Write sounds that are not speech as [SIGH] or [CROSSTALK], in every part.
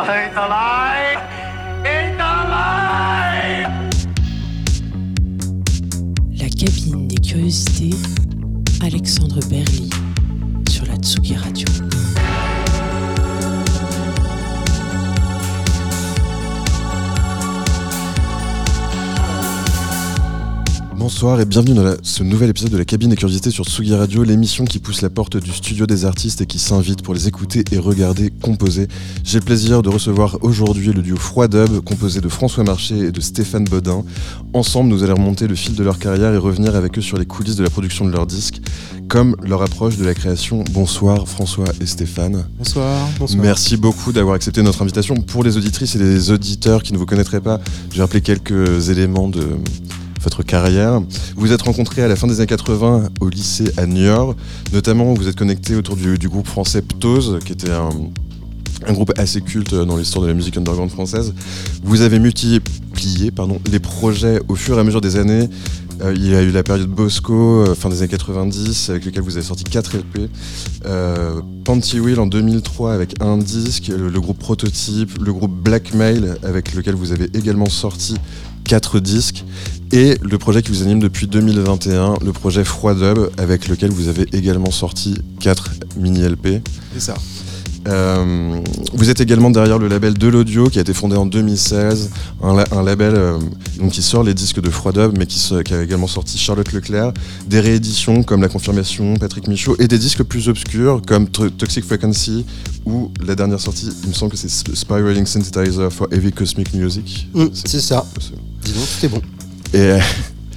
It's! It's! La cabine des curiosités, Alexandre Berly sur la Tsugi Radio. Bonsoir et bienvenue dans la- ce nouvel épisode de la cabine des curiosités sur Tsugi Radio, l'émission qui pousse la porte du studio des artistes et qui s'invite pour les écouter et regarder composer. J'ai le plaisir de recevoir aujourd'hui le duo Froid Dub, composé de François Marché et de Stéphane Bodin. Ensemble, nous allons remonter le fil de leur carrière et revenir avec eux sur les coulisses de la production de leurs disques, comme leur approche de la création. Bonsoir François et Stéphane. Bonsoir. Bonsoir. Merci beaucoup d'avoir accepté notre invitation. Pour les auditrices et les auditeurs qui ne vous connaîtraient pas, je vais rappeler quelques éléments de votre carrière. Vous vous êtes rencontrés à la fin des années 80 au lycée à Niort. Notamment, vous êtes connectés autour du, groupe français Ptose, qui était un, groupe assez culte dans l'histoire de la musique underground française. Vous avez multiplié pardon, les projets au fur et à mesure des années. Euh, il y a eu la période Bosco, euh, fin des années 90, avec lequel vous avez sorti 4 LP. Euh, Panty Wheel en 2003 avec un disque, le groupe Prototype, le groupe Blackmail avec lequel vous avez également sorti 4 disques, et le projet qui vous anime depuis 2021, le projet Froid Dub, avec lequel vous avez également sorti 4 mini-LP. C'est ça. Euh, vous êtes également derrière le label De l'Audio qui a été fondé en 2016, un, la- un label euh, donc qui sort les disques de Froid Dub mais qui, se- qui a également sorti Charlotte Leclerc, des rééditions comme La Confirmation, Patrick Michaud et des disques plus obscurs comme To- Toxic Frequency ou la dernière sortie, il me semble que c'est Sp- Spiraling Synthesizer for Heavy Cosmic Music. Mm, c'est ça. Dis donc, tout est bon. Et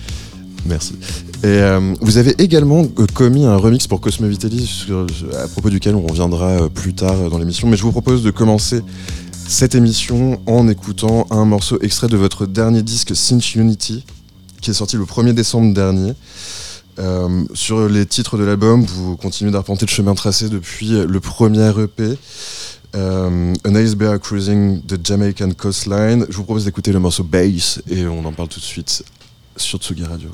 [LAUGHS] merci. Et euh, vous avez également euh, commis un remix pour Cosmo Vitelli, sur- à propos duquel on reviendra euh, plus tard dans l'émission. Mais je vous propose de commencer cette émission en écoutant un morceau extrait de votre dernier disque Cinch Unity, qui est sorti le 1er décembre dernier. Sur les titres de l'album, vous continuez d'arpenter le chemin tracé depuis le premier EP. Euh, A Nice Bear Cruising the Jamaican Coastline. Je vous propose d'écouter le morceau Bass et on en parle tout de suite sur Tsugi Radio.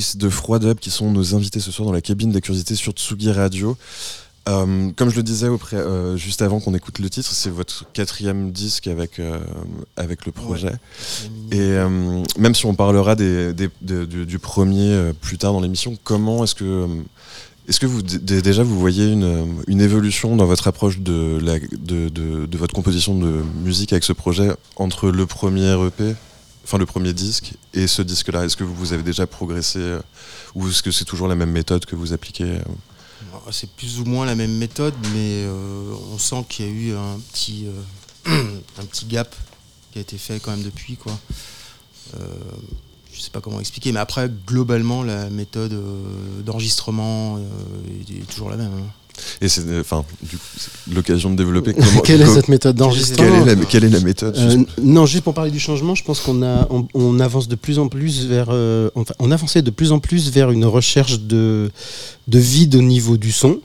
Bass de Froidub qui sont nos invités ce soir dans la cabine des curiosités sur Tsugi Radio. Euh, comme je le disais auprès, euh, juste avant qu'on écoute le titre, c'est votre quatrième disque avec, euh, avec le projet. Et même si on parlera des, des- de- du, du premier plus tard dans l'émission, comment est-ce que, euh, est-ce que vous, déjà vous voyez une, une évolution dans votre approche de, la, de, de- de votre composition de musique avec ce projet entre le premier EP, enfin le premier disque, et ce disque-là Est-ce que vous, avez déjà progressé euh, ou est-ce que c'est toujours la même méthode que vous appliquez euh C'est plus ou moins la même méthode, mais euh, on sent qu'il y a eu un petit, [CLEARS THROAT] un petit gap qui a été fait quand même depuis. Quoi. Euh, je sais pas comment expliquer, mais après, globalement, la méthode d'enregistrement est, est toujours la même. hein. Et c'est euh, enfin l'occasion de développer comment, Quelle est cette méthode d'enregistrement quelle est la méthode Euh, non, juste pour parler du changement, je pense qu'on a, on, on avance de plus en plus vers, euh, enfin, on avançait de plus en plus vers une recherche de, de vide au niveau du son.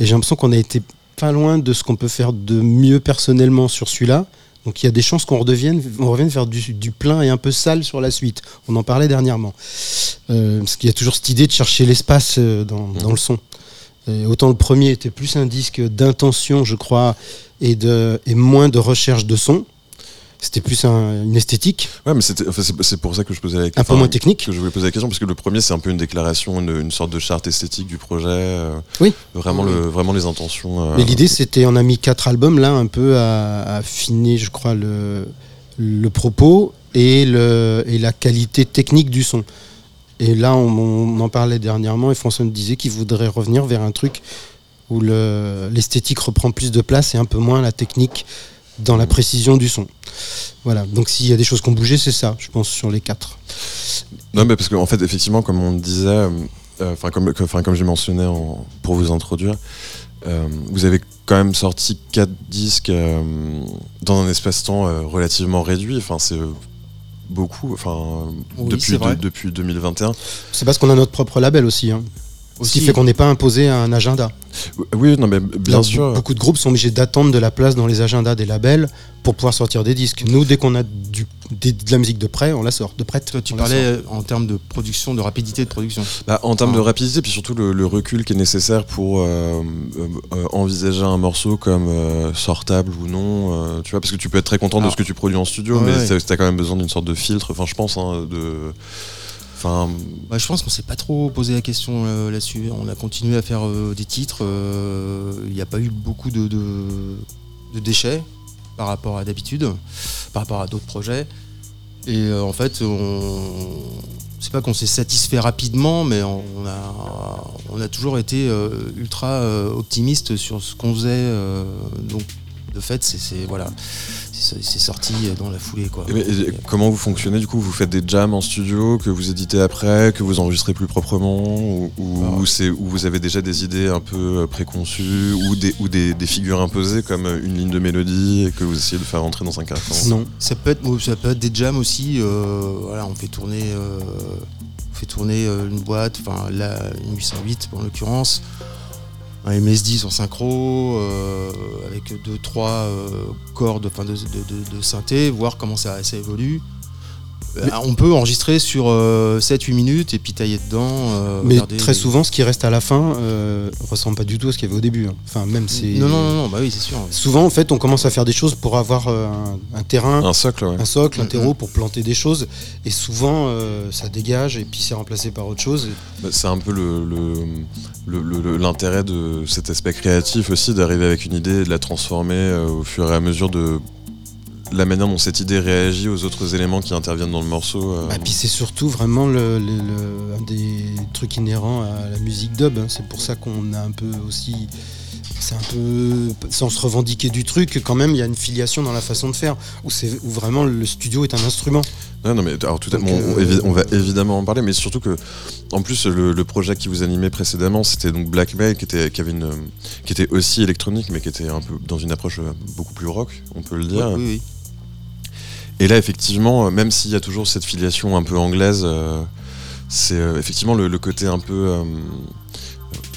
Et j'ai l'impression qu'on a été pas loin de ce qu'on peut faire de mieux personnellement sur celui-là. Donc il y a des chances qu'on redevienne, on revienne faire du, du plein et un peu sale sur la suite. On en parlait dernièrement. Euh, parce qu'il y a toujours cette idée de chercher l'espace euh, dans, dans le son. Et autant le premier était plus un disque d'intention, je crois, et, de, et moins de recherche de son. C'était plus un- une esthétique, Ouais, mais enfin, c'est, c'est pour ça que je posais la un peu moins technique. que je voulais poser la question parce que le premier c'est un peu une déclaration, une, une sorte de charte esthétique du projet. euh, Oui. Vraiment le, vraiment les intentions. euh, Mais l'idée, c'était, on a mis quatre albums là, un peu à, à affiner, je crois, le, le propos et, le, et la qualité technique du son. Et là, on, on en parlait dernièrement et François me disait qu'il voudrait revenir vers un truc où le- l'esthétique reprend plus de place et un peu moins la technique dans la précision du son. Voilà, donc s'il y a des choses qui ont bougé, c'est ça, je pense, sur les quatre. Non, mais parce qu'en fait, effectivement, comme on disait, euh, euh, enfin comme, j'ai mentionné en- pour vous introduire, euh, vous avez quand même sorti quatre disques dans un espace-temps relativement réduit. Enfin, c'est beaucoup. Enfin, Oui, depuis, de- depuis 2021. C'est parce qu'on a notre propre label aussi. hein. Ce qui fait qu'on n'est pas imposé à un agenda. Oui, non, mais bien Là, sûr. Beaucoup de groupes sont obligés d'attendre de la place dans les agendas des labels pour pouvoir sortir des disques. Nous, dès qu'on a du- des- de la musique de prêt, on la sort. De prête, Toi, tu parlais euh, en termes de production, de rapidité de production. Bah, en termes Ah. de rapidité, puis surtout le, le recul qui est nécessaire pour euh, euh, envisager un morceau comme euh, sortable ou non, euh, tu vois, parce que tu peux être très content de ce que tu produis en studio, mais ouais. t'as- t'as quand même besoin d'une sorte de filtre. Enfin, je pense, hein, de, enfin, Bah, je pense qu'on s'est pas trop posé la question euh, là-dessus. On a continué à faire euh, des titres. euh, Il n'y a pas eu beaucoup de, déchets par rapport à d'habitude, par rapport à d'autres projets. Et en fait, on c'est pas qu'on s'est satisfait rapidement, mais on a, toujours été ultra optimiste sur ce qu'on faisait. donc, de fait, c'est- voilà, c'est sorti dans la foulée, quoi. et- et comment vous fonctionnez Du coup, vous faites des jams en studio que vous éditez après, que vous enregistrez plus proprement, ou, c'est vous avez déjà des idées un peu euh, préconçues, ou des ou des, des figures imposées comme euh, une ligne de mélodie et que vous essayez de faire rentrer dans un carcan. Non. Ça peut être, ça peut être des jams aussi. euh, voilà, on fait tourner, euh, on fait tourner euh, une boîte, enfin la une 808 en l'occurrence, un MS10 en synchro, euh, avec deux trois euh, cordes, de- de synthé, voir comment ça, ça évolue. Euh, on peut enregistrer sur 7-8 minutes et puis tailler dedans. euh, Mais très souvent, ce qui reste à la fin euh, ressemble pas du tout à ce qu'il y avait au début. hein. Enfin, même c'est. Non, non, non, non, bah oui, c'est sûr. Souvent, en fait, on commence à faire des choses pour avoir euh, un, un terrain, Un socle, ouais. un socle, un Mhm. terreau pour planter des choses. Et souvent, euh, ça dégage et puis c'est remplacé par autre chose. Bah, C'est un peu le- le- le- le- l'intérêt de cet aspect créatif aussi, d'arriver avec une idée et de la transformer euh, au fur et à mesure de la manière dont cette idée réagit aux autres éléments qui interviennent dans le morceau. euh. Et puis c'est surtout vraiment le, le- le- un des trucs inhérents à la musique dub. hein. C'est pour ça qu'on a un peu aussi. C'est un peu. Sans se revendiquer du truc, quand même, il y a une filiation dans la façon de faire. Où, vraiment le studio est un instrument. Non, non, mais alors, tout à, bon, euh, on va évidemment en parler, mais surtout que, en plus, le, le projet qui vous animait précédemment, c'était donc Blackmail, qui était, qui avait une, qui était aussi électronique, mais qui était un peu dans une approche euh, beaucoup plus rock, on peut le dire. Oui, oui. Et là, effectivement, euh, même s'il y a toujours cette filiation un peu anglaise, euh, c'est euh, effectivement le, côté un peu,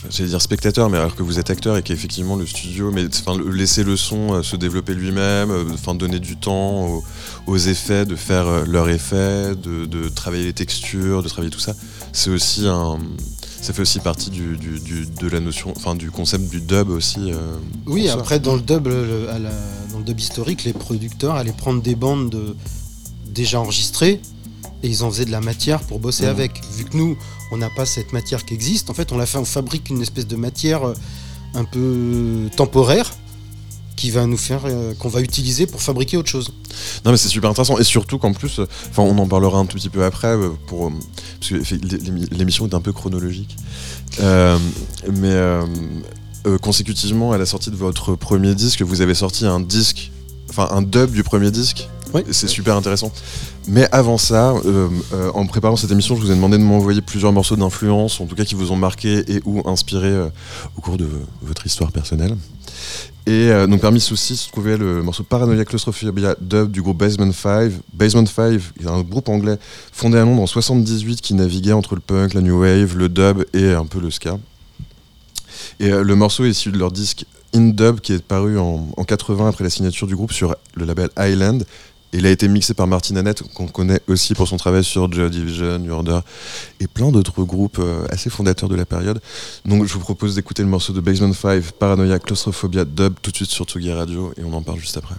j'allais dire spectateur, mais alors que vous êtes acteur et qu'effectivement le studio, mais laisser le son se développer lui-même, donner du temps au, aux effets, de faire leurs effets, de, de travailler les textures, de travailler tout ça. C'est aussi un, ça fait aussi partie du, du- du- de la notion, enfin du concept du dub aussi. euh, Oui, après dans le dub, le- à la- dans le dub historique, les producteurs allaient prendre des bandes de- déjà enregistrées et ils en faisaient de la matière pour bosser Mhm. avec. Vu que nous, on n'a pas cette matière qui existe, en fait, on la fait, on fabrique une espèce de matière euh, un peu temporaire qui va nous faire, euh, qu'on va utiliser pour fabriquer autre chose. Non mais c'est super intéressant et surtout qu'en plus, euh, enfin on en parlera un tout petit peu après euh, pour parce que l'émission est un peu chronologique, Euh, mais consécutivement à la sortie de votre premier disque, vous avez sorti un disque, enfin un dub du premier disque. Oui. C'est super intéressant. Mais avant ça, euh, euh, en préparant cette émission, je vous ai demandé de m'envoyer plusieurs morceaux d'influence, en tout cas qui vous ont marqué et ou inspiré euh, au cours de votre histoire personnelle. Et euh, donc parmi ceux-ci se trouvait le morceau Paranoia Claustrophobia dub du groupe Basement 5. Basement 5 est un groupe anglais fondé à Londres en 78 qui naviguait entre le punk, la new wave, le dub et un peu le ska. Et euh, le morceau est issu de leur disque In Dub qui est paru en, en 80 après la signature du groupe sur le label Island. Il a été mixé par Martin Annette, qu'on connaît aussi pour son travail sur Joy Division, et plein d'autres groupes euh, assez fondateurs de la période. Donc je vous propose d'écouter le morceau de Basement 5, Paranoia Claustrophobia Dub, tout de suite sur Tsugi Radio, et on en parle juste après.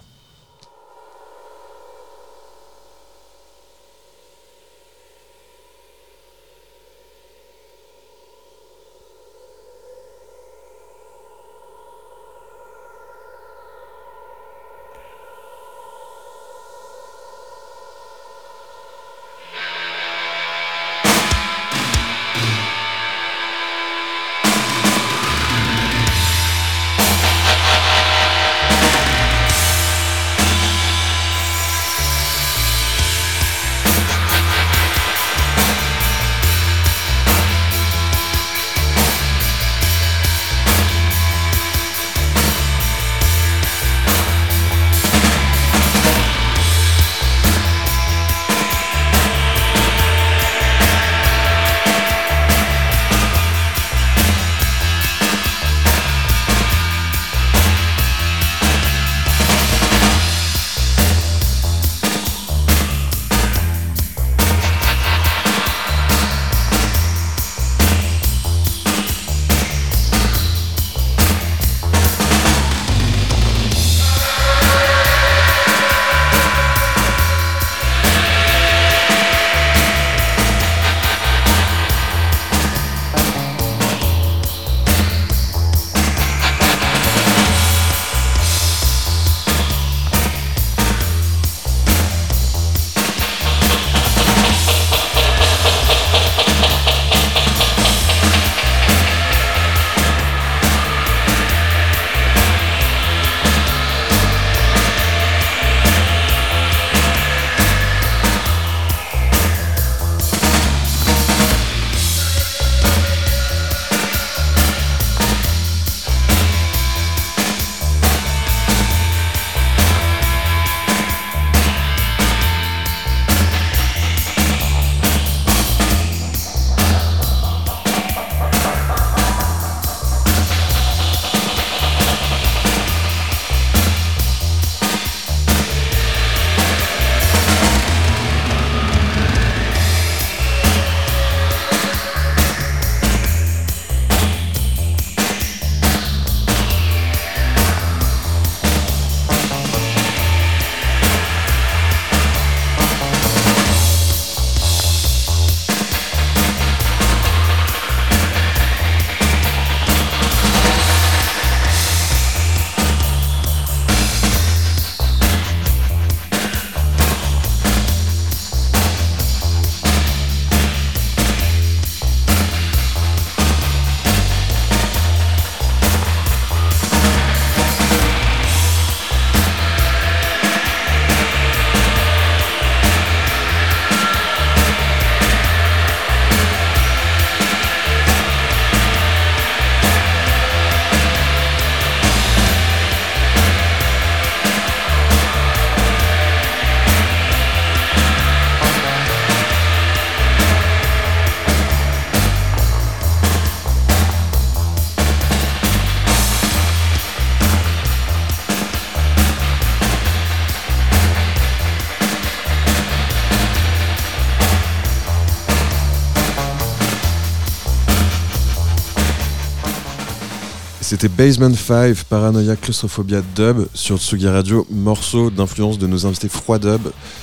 C'était Basement 5, Paranoia Claustrophobia Dub sur Tsugi Radio, morceau d'influence de nos invités Froid Dub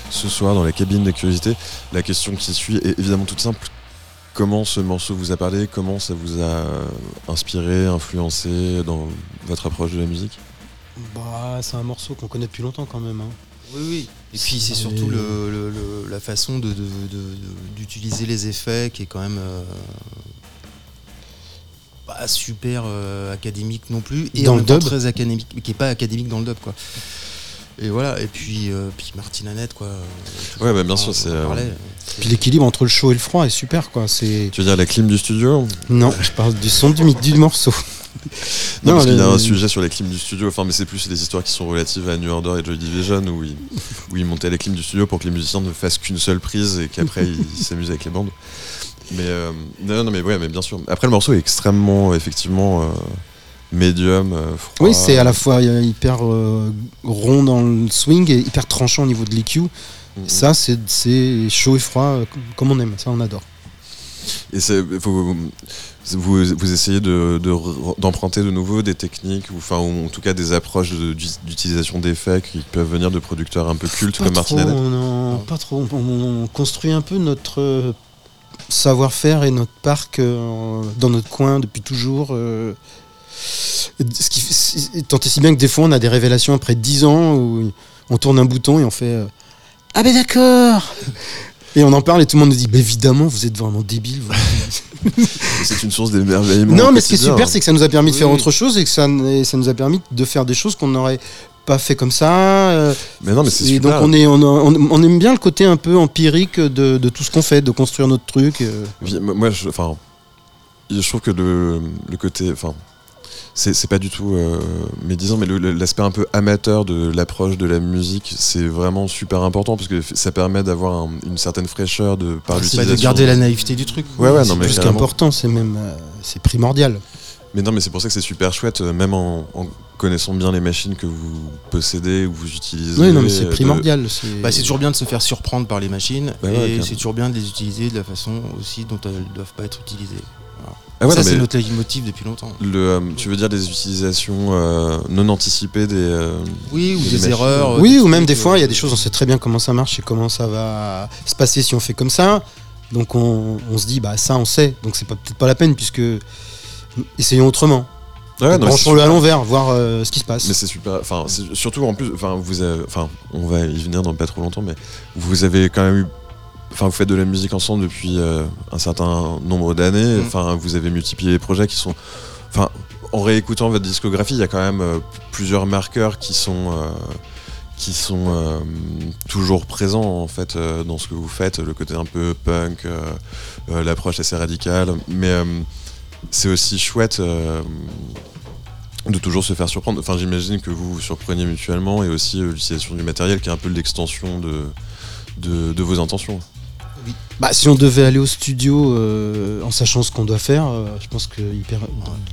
ce soir dans la cabine de curiosité. La question qui suit est évidemment toute simple. Comment ce morceau vous a parlé? Comment ça vous a inspiré, influencé dans votre approche de la musique? Bah, c'est un morceau qu'on connaît depuis longtemps quand même. hein. Oui, oui. Et puis c'est surtout le- le- le- la façon de- de- de- de- d'utiliser les effets qui est quand même euh, pas super euh, académique non plus et Dans en le dub. très académique, mais qui est pas académique dans le dub quoi. Et voilà. Et puis euh, puis Martine Annette quoi. Tout Ouais, bah, bien sûr, c'est, euh. Puis l'équilibre entre le chaud et le froid est super quoi. C'est Tu veux dire la clim du studio? Non, je parle du son du, du morceau. [LAUGHS] Non, Non, parce qu'il y a un sujet sur les clims du studio, enfin, mais c'est plus les histoires qui sont relatives à New Order et Joy Division où ils, où ils montaient les clims du studio pour que les musiciens ne fassent qu'une seule prise et qu'après [LAUGHS] ils s'amusent avec les bandes. Mais euh, non, non, mais ouais, mais bien sûr. Après, le morceau est extrêmement, effectivement, euh, médium, euh, froid. Oui, c'est à la fois euh, hyper euh, rond dans le swing et hyper tranchant au niveau de l'EQ. Mhm. Ça, c'est- chaud et froid euh, comme- on aime. Ça, on adore. Et vous, vous essayez de, de re- d'emprunter de nouveau des techniques, ou, enfin, ou en tout cas des approches de- d'utilisation d'effets qui peuvent venir de producteurs un peu cultes Pas comme Martin Annette. on en- pas trop. On, on- on construit un peu notre euh, savoir-faire et notre parc euh, dans notre coin depuis toujours. euh. Ce qui, tant et si bien que des fois, on a des révélations après 10 ans où on tourne un bouton et on fait euh, Ah ben d'accord Et on en parle et tout le monde nous dit bah, évidemment, vous êtes vraiment débile. [LAUGHS] C'est une source d'émerveillement. non, mais ce qui est super, c'est que ça nous a permis de faire autre chose et que ça, et ça nous a permis de faire des choses qu'on n'aurait pas fait comme ça. euh, Mais non, mais c'est super. donc on, est, on, on- on aime bien le côté un peu empirique de, de tout ce qu'on fait, de construire notre truc. euh. Moi, je, enfin, je trouve que le, le côté, enfin, c'est c'est pas du tout euh, médisant, mais l'aspect un peu amateur de l'approche de la musique, c'est vraiment super important parce que ça permet d'avoir un- une certaine fraîcheur de par C'est l'utilisation. de garder la naïveté du truc. Ouais, ouais, c'est non, mais plus carrément. qu'important, c'est même euh, c'est primordial. Mais non, mais c'est pour ça que c'est super chouette, même en, en connaissant bien les machines que vous possédez ou vous utilisez. Oui, non, mais c'est de- primordial. c'est- Bah, c'est toujours bien de se faire surprendre par les machines Bah et c'est toujours bien de les utiliser de la façon aussi dont elles ne doivent pas être utilisées. Ah ouais, ça, c'est notre leitmotiv depuis longtemps. le, euh, tu veux dire des utilisations euh, non anticipées des. euh, Oui, ou des erreurs. Oui, des ou même des fois, il y a des choses, on sait très bien comment ça marche et comment ça va se passer si on fait comme ça. Donc on, on se dit, bah ça on sait, donc c'est pas- peut-être pas la peine puisque essayons autrement. Ouais, non, mais c'est Branchons-le à l'envers, voir euh, ce qui se passe. Mais c'est super. Enfin, surtout en plus, enfin, vous avez, enfin, on va y venir dans pas trop longtemps, mais vous avez quand même eu, enfin, vous faites de la musique ensemble depuis euh, un certain nombre d'années. Mhm. Enfin, vous avez multiplié les projets qui sont, enfin, en réécoutant votre discographie, il y a quand même euh, plusieurs marqueurs qui sont. euh, qui sont euh, toujours présents en fait euh, dans ce que vous faites, le côté un peu punk, euh, l'approche assez radicale, mais c'est aussi chouette euh, de toujours se faire surprendre. Enfin, j'imagine que vous vous surpreniez mutuellement et aussi euh, l'utilisation du matériel qui est un peu l'extension de, vos intentions. Bah, si on devait aller au studio euh, en sachant ce qu'on doit faire, je pense que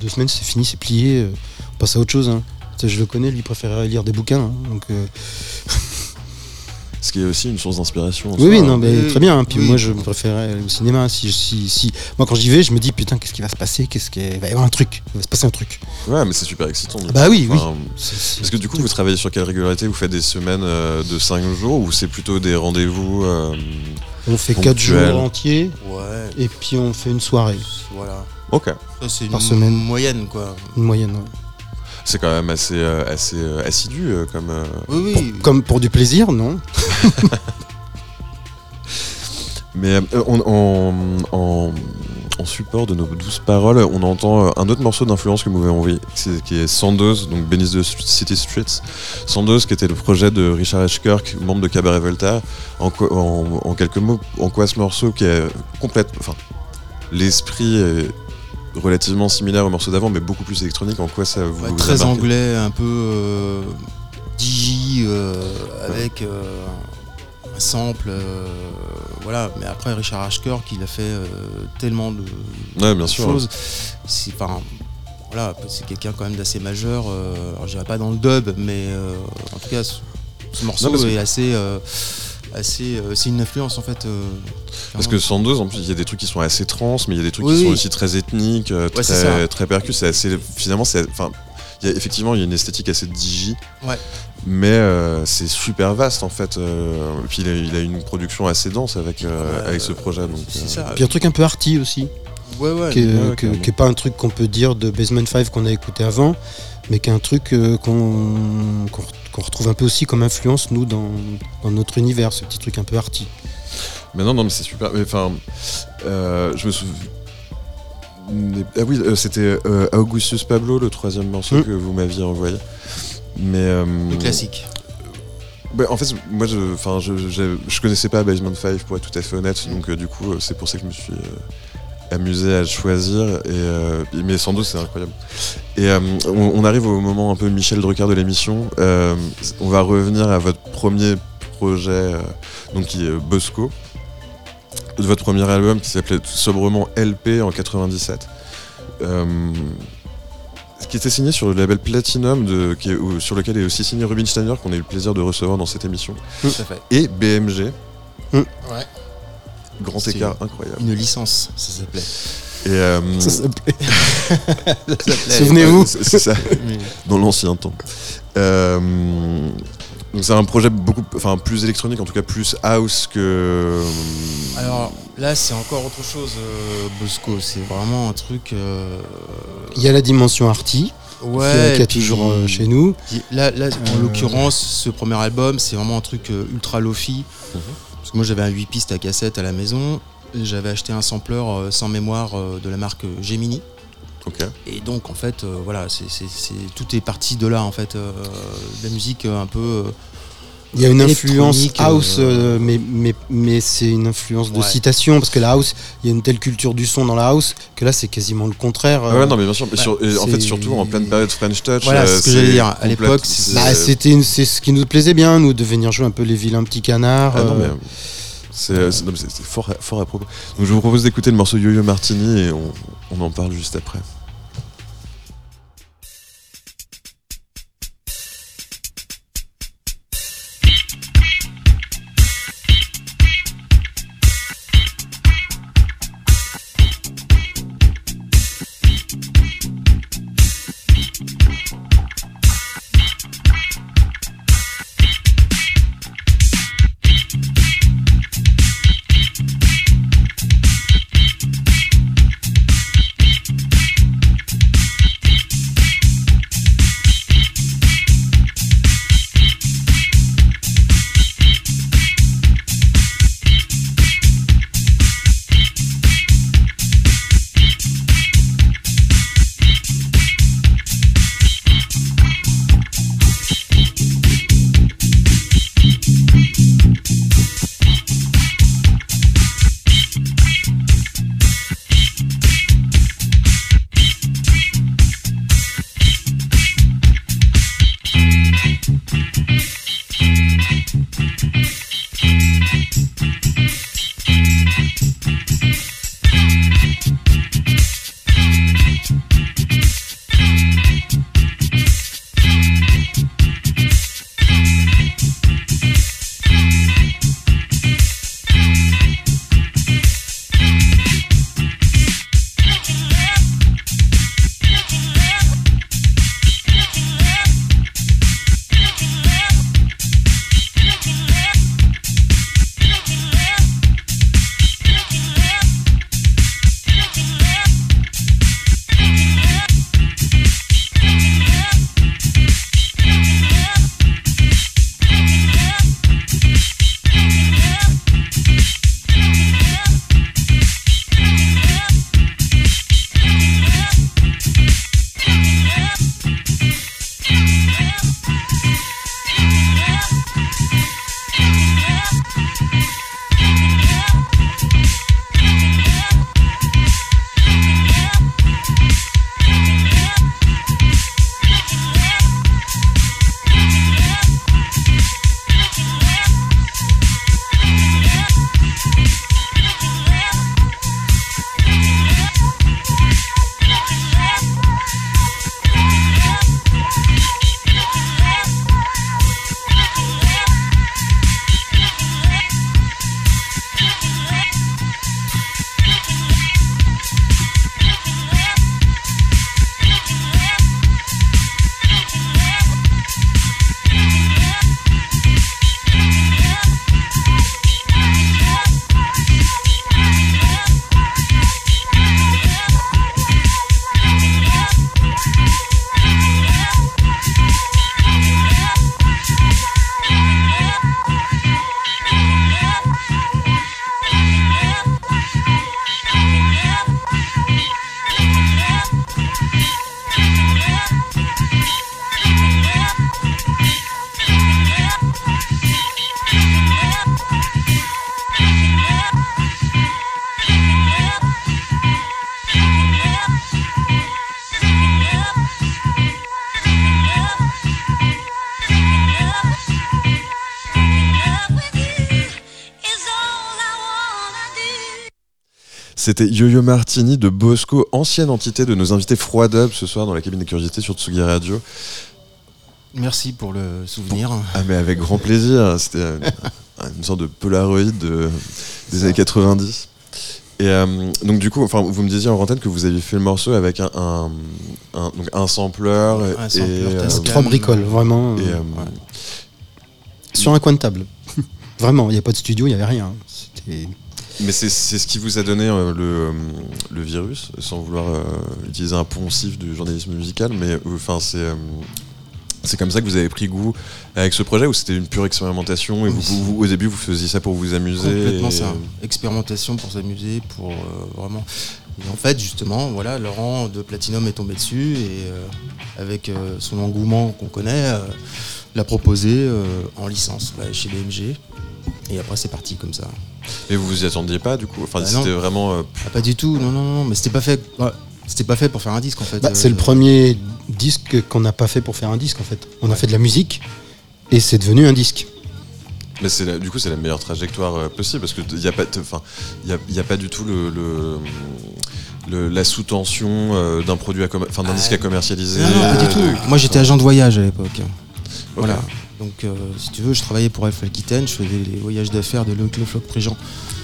deux semaines c'est fini, c'est plié, on passe à autre chose. hein. Je le connais, lui préférait lire des bouquins. hein, [LAUGHS] Ce qui est aussi une source d'inspiration. oui, oui, non, mais oui, très bien. hein. Puis oui. moi je préférais aller au cinéma. Si, si, si... Moi quand j'y vais, je me dis putain, qu'est-ce qui va se passer Qu'est-ce qui... Il va y avoir un truc, il va se passer un truc. Ouais, mais c'est super excitant. Bah coup. oui, oui. Parce que du coup, vous travaillez sur quelle régularité? Vous faites des semaines euh, de 5 jours ou c'est plutôt des rendez-vous euh, On fait ponctuel. 4 jours entiers Ouais, et puis on fait une soirée, voilà. Ok. Ça, c'est une Par semaine. moyenne, quoi. une moyenne. ouais. C'est quand même assez, euh, assez euh, assidu euh, comme. euh, Oui, oui. Comme pour du plaisir, non? [LAUGHS] Mais euh, on- en, en- en support de nos douces paroles, on entend un autre morceau d'influence que vous m'avez envoyé, qui est Sandoz, donc Beneath the City Streets. Sandoz, qui était le projet de Richard H. Kirk, membre de Cabaret Voltaire. En, quoi- en- en quelques mots, en quoi ce morceau qui est complète, enfin, l'esprit est relativement similaire au morceau d'avant, mais beaucoup plus électronique. En quoi ça vous Ouais, très anglais, un peu euh, digi, euh, avec euh, un sample. voilà, mais après Richard Ashker, qui a fait tellement de Ouais, bien sûr. choses. C'est enfin, voilà, c'est quelqu'un quand même d'assez majeur. alors, je dirais pas dans le dub, mais en tout cas, ce, ce morceau est assez. Assez. euh, c'est une influence en fait. euh, Parce que 112, en plus, il y a des trucs qui sont assez trans, mais il y a des trucs Oui, qui sont aussi très ethniques, euh, Ouais, très, très percus. C'est assez. Finalement, c'est. Enfin, il y a, effectivement, il y a une esthétique assez digi. Ouais. Mais euh, c'est super vaste en fait. euh, et puis il a, il a une production assez dense avec, euh, Ouais, avec ce projet. Donc, C'est euh, ça. Puis un truc un peu arty aussi, Ouais, ouais. qui est, ouais, que- carrément. qui est pas un truc qu'on peut dire de Basement 5 qu'on a écouté avant, mais qui est un truc euh, qu'on qu'on retrouve un peu aussi comme influence, nous, dans, dans notre univers, ce petit truc un peu arty. Mais non, non, mais c'est super. Mais enfin, euh, je me souviens. Ah oui, euh, c'était euh, Augustus Pablo, le troisième morceau Mm. que vous m'aviez envoyé. Mais euh, Le classique. bah, en fait, moi, je, je, je, je connaissais pas Basement 5 pour être tout à fait honnête, donc euh, du coup, euh, c'est pour ça que je me suis euh, amusé à choisir. Et, euh, mais sans doute, c'est incroyable. Et euh, on, on arrive au moment un peu Michel Drucker de l'émission. Euh, on va revenir à votre premier projet, euh, donc qui est Bosco, de votre premier album qui s'appelait tout sobrement LP en 97. Euh, qui était signé sur le label Platinum, de, qui est- où- sur lequel est aussi signé Rubinsteiner, qu'on a eu le plaisir de recevoir dans cette émission, Tout à fait. et BMG. Ouais. Grand écart incroyable. Une licence, ça s'appelait. Et, euh, Ça s'appelait- [LAUGHS] Souvenez-vous. c'est c'est ça, [LAUGHS] dans l'ancien temps. Euh, donc c'est un projet beaucoup, enfin plus électronique, en tout cas plus house que. Alors là, c'est encore autre chose, euh, Bosco. C'est vraiment un truc. euh, Il y a la dimension arty, Ouais. qui, est puis- toujours euh, chez nous. Là, là en Euh. l'occurrence, ce premier album, c'est vraiment un truc euh, ultra lofi. Mhm. Parce que moi, j'avais un 8 pistes à cassette à la maison. J'avais acheté un sampler euh, sans mémoire euh, de la marque Gemini. Et donc, en fait, euh, voilà, c'est c'est- c'est- tout est parti de là, en fait. euh, de la musique euh, un peu. Euh, Il y a une influence Électronique, house, euh, euh, mais, mais, mais c'est une influence de Ouais. citation, parce que la house, il y a une telle culture du son dans la house, que là c'est quasiment le contraire. Euh. ouais, non, mais bien sûr. mais sur- et en fait, surtout en pleine période French Touch. Voilà, euh, c'est ce que j'allais dire. À l'époque, c'est- Bah, c'était ce qui nous plaisait bien, nous, de venir jouer un peu les vilains petits canards. Ah non, euh, mais, euh, c'est c'est- non, mais c'est- c'est fort, à- fort à propos. Donc je vous propose d'écouter le morceau Yo-Yo Martini et on, on en parle juste après. C'était Yo-Yo Martini de Bosco, ancienne entité de nos invités Froidub ce soir dans la cabine des curiosités sur Tsugi Radio. Merci pour le souvenir. Ah mais avec grand plaisir, c'était une sorte de Polaroid de- des années 90. Et euh, donc du coup, enfin, vous me disiez en antenne que vous aviez fait le morceau avec un, un, un- donc un sampler, Un et, euh. Trois bricoles, vraiment. et, euh, euh, Ouais. Sur un coin de table. [LAUGHS] vraiment, il n'y a pas de studio, il n'y avait rien. C'était. Mais c'est ce qui vous a donné euh, le, euh, le virus, sans vouloir euh, utiliser un poncif du journalisme musical, mais enfin c'est c'est comme ça que vous avez pris goût avec ce projet ou c'était une pure expérimentation et vous, vous- vous- au début vous faisiez ça pour vous amuser Complètement et- ça. Expérimentation pour s'amuser, pour euh, vraiment. Et en fait, justement, voilà, Laurent de Platinum est tombé dessus et euh, avec euh, son engouement qu'on connaît, l'a proposé en licence là, chez BMG. Et après, c'est parti comme ça. Et vous vous y attendiez pas du coup Enfin Bah c'était vraiment euh, Ah, pas du tout, non, non, non, mais c'était pas fait. ouais, c'était pas fait pour faire un disque en fait. Bah, c'est Euh, le premier disque qu'on n'a pas fait pour faire un disque en fait. On a fait de la musique et c'est devenu un disque. Mais c'est la- du coup c'est la meilleure trajectoire euh, possible parce que il y a pas t- enfin il y a, y a pas du tout le, le- le- la sous-tension euh, d'un produit enfin d'un Ah, disque à commercialiser. Non, non, pas du tout. Moi, j'étais agent de voyage à l'époque. Voilà. Donc, euh, si tu veux, je travaillais pour Alpha Aquitaine, je faisais les voyages d'affaires de Loïc Le Floc Préjean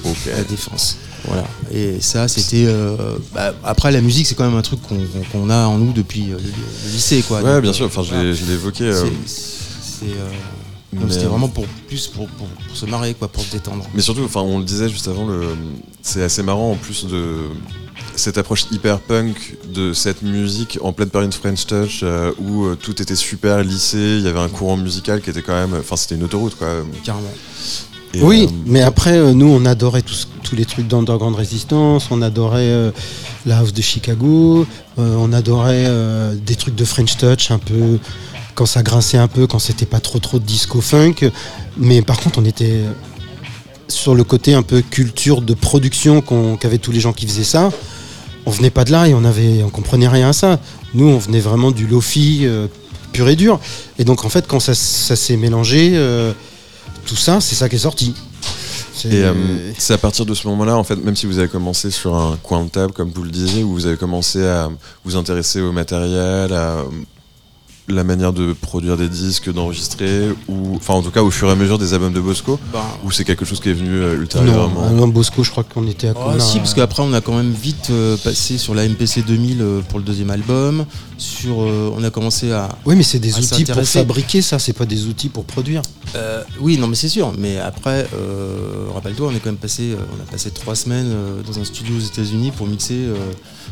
Ok. à la Défense. Voilà. Et ça, c'était. euh, bah, après, la musique, c'est quand même un truc qu'on a en nous depuis euh, le, le lycée, quoi. Ouais, Donc, bien sûr. Enfin, je voilà. l'ai je l'ai évoqué. C'est- donc c'était vraiment pour plus pour, pour, pour se marrer, quoi, pour se détendre. Mais surtout, enfin, on le disait juste avant, le... c'est assez marrant en plus de cette approche hyper punk de cette musique en pleine période French Touch euh, où euh, tout était super lissé, il y avait un courant musical qui était quand même, enfin, c'était une autoroute quoi. Carrément. Et, oui, euh, mais après, euh, nous, on adorait tous, tous les trucs d'Underground Resistance, on adorait euh, la house de Chicago, euh, on adorait euh, des trucs de French Touch un peu, quand ça grinçait un peu, quand c'était pas trop trop de disco funk. Mais par contre, on était sur le côté un peu culture de production qu'avaient tous les gens qui faisaient ça. On venait pas de là et on avait, on comprenait rien à ça. Nous, on venait vraiment du lofi euh, pur et dur. Et donc, en fait, quand ça, ça s'est mélangé, euh, tout ça, c'est ça qui est sorti. Et euh, c'est à partir de ce moment-là, en fait, même si vous avez commencé sur un coin de table, comme vous le disiez, où vous avez commencé à vous intéresser au matériel, à la manière de produire des disques, d'enregistrer, ou enfin en tout cas au fur et à mesure des albums de Bosco, Ben, ou c'est quelque chose qui est venu euh, ultérieurement? ah non, Bosco, je crois qu'on était à Oh, combien si, parce qu'après on a quand même vite euh, passé sur la MPC 2000 euh, pour le deuxième album. Sur, euh, on a commencé à. Oui, mais c'est des outils pour fabriquer ça, c'est pas des outils pour produire. Euh, oui, non, mais c'est sûr. Mais après, euh, rappelle-toi, on est quand même passé, on a passé trois semaines euh, dans un studio aux États-Unis pour mixer euh,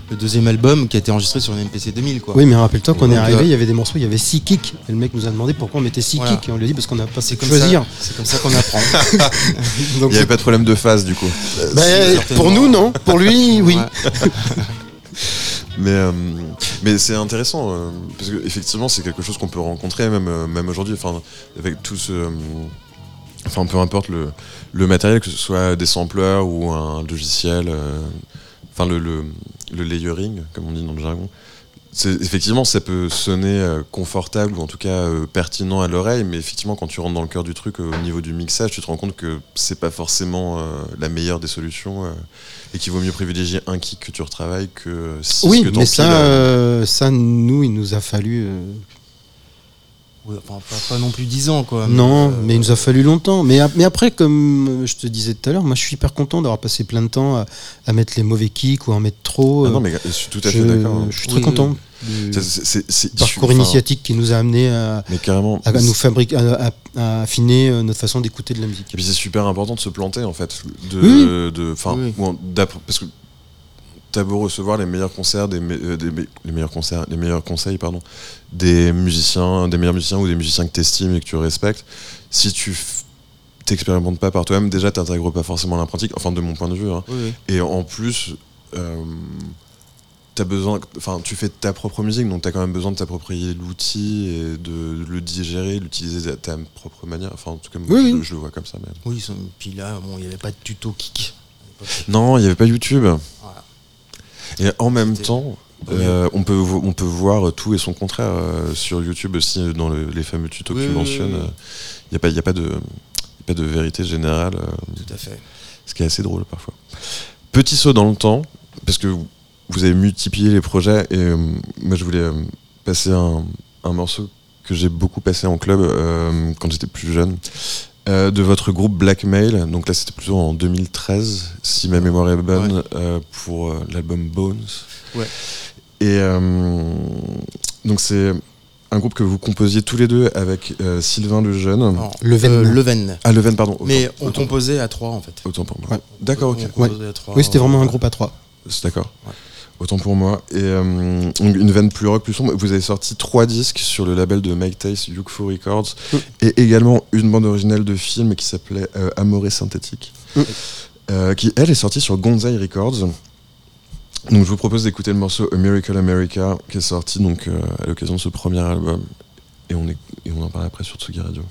le deuxième album qui a été enregistré sur une MPC 2000, quoi. Oui, mais rappelle-toi qu'on est arrivé, il y avait des morceaux, il y avait six kicks. Et le mec nous a demandé pourquoi on mettait six Voilà. kicks. Et on lui a dit parce qu'on n'a pas C'est comme choisir. ça. C'est comme ça qu'on apprend. [LAUGHS] Il n'y avait pas de problème de phase du coup. bah, certainement. pour nous, non. Pour lui, oui. [LAUGHS] Mais, euh, mais c'est intéressant euh, parce que effectivement c'est quelque chose qu'on peut rencontrer même, euh, même aujourd'hui. Enfin, avec tout ce, enfin peu importe le, le matériel, que ce soit des sampleurs ou un logiciel, enfin le, le layering comme on dit dans le jargon. Effectivement, ça peut sonner euh, confortable ou en tout cas euh, pertinent à l'oreille, mais effectivement, quand tu rentres dans le cœur du truc euh, au niveau du mixage, tu te rends compte que c'est pas forcément la meilleure des solutions et qu'il vaut mieux privilégier un kick que tu retravailles que six Oui, que mais ça, euh, ça, nous, il nous a fallu. Euh, enfin, pas, pas non plus 10 ans, quoi. non, euh, mais il nous a fallu longtemps. Mais, ap- mais après, comme euh, je te disais tout à l'heure, moi, je suis hyper content d'avoir passé plein de temps à, à mettre les mauvais kicks ou à en mettre trop. Ah euh, non, mais je suis tout à fait d'accord. hein. je suis très Oui, content oui. du c'est- parcours initiatique qui nous a amené à, Mais carrément. à nous fabriquer, à, à- à affiner euh, notre façon d'écouter de la musique. Et puis c'est super important de se planter en fait. De, Oui. de, enfin, Oui. ou en- parce que t'as beau recevoir les meilleurs concerts, des, me- euh, des me- les meilleurs concerts, les meilleurs conseils, pardon, des musiciens, des meilleurs musiciens ou des musiciens que t'estimes et que tu respectes. Si tu t'expérimentes pas par toi-même, déjà t'intègres pas forcément l'apprenti. Enfin, de mon point de vue. hein. Oui. Et en plus, euh, besoin, enfin, tu fais ta propre musique, donc t'as quand même besoin de t'approprier l'outil et de le digérer, l'utiliser de ta propre manière. Enfin, en tout cas, moi, Oui, je, oui. je le vois comme ça. Mais... Oui, puis là, bon, il n'y avait pas de tuto kick. Non, il n'y avait pas YouTube. Voilà. Et en même temps, euh, on, peut, on peut voir tout et son contraire euh, sur YouTube aussi, dans le- les fameux tutos Oui, que tu mentionnes. oui. Il n'y a, pas- a de. y a pas de vérité générale, euh, Tout à fait. ce qui est assez drôle parfois. Petit saut dans le temps, parce que vous- avez multiplié les projets et euh, moi je voulais euh, passer un, un morceau que j'ai beaucoup passé en club euh, quand j'étais plus jeune. Euh, de votre groupe Blackmail, donc là c'était plutôt en 2013, si ma mémoire est bonne, euh, pour euh, l'album Bones. Ouais. Et euh, donc c'est un groupe que vous composiez tous les deux avec euh, Sylvain le Jeune. Alors, Leven. euh, Leven. Ah, Leven, pardon. autant- Mais on composait à trois en fait. autant pour moi. Ouais. D'accord, ok. On composait à trois, Oui, c'était vraiment euh, un groupe à trois. C'est d'accord. Autant pour moi. Et euh, donc, une veine plus rock, plus sombre. Vous avez sorti trois disques sur le label de Mike Tice, Yukfo Records, Mm. et également une bande originale de film qui s'appelait euh, Amoré synthétique, Mm. euh, qui elle est sortie sur Gonzai Records. Donc je vous propose d'écouter le morceau A Miracle America qui est sorti donc euh, à l'occasion de ce premier album. Et on, est, et on en parle après sur Tsugi Radio.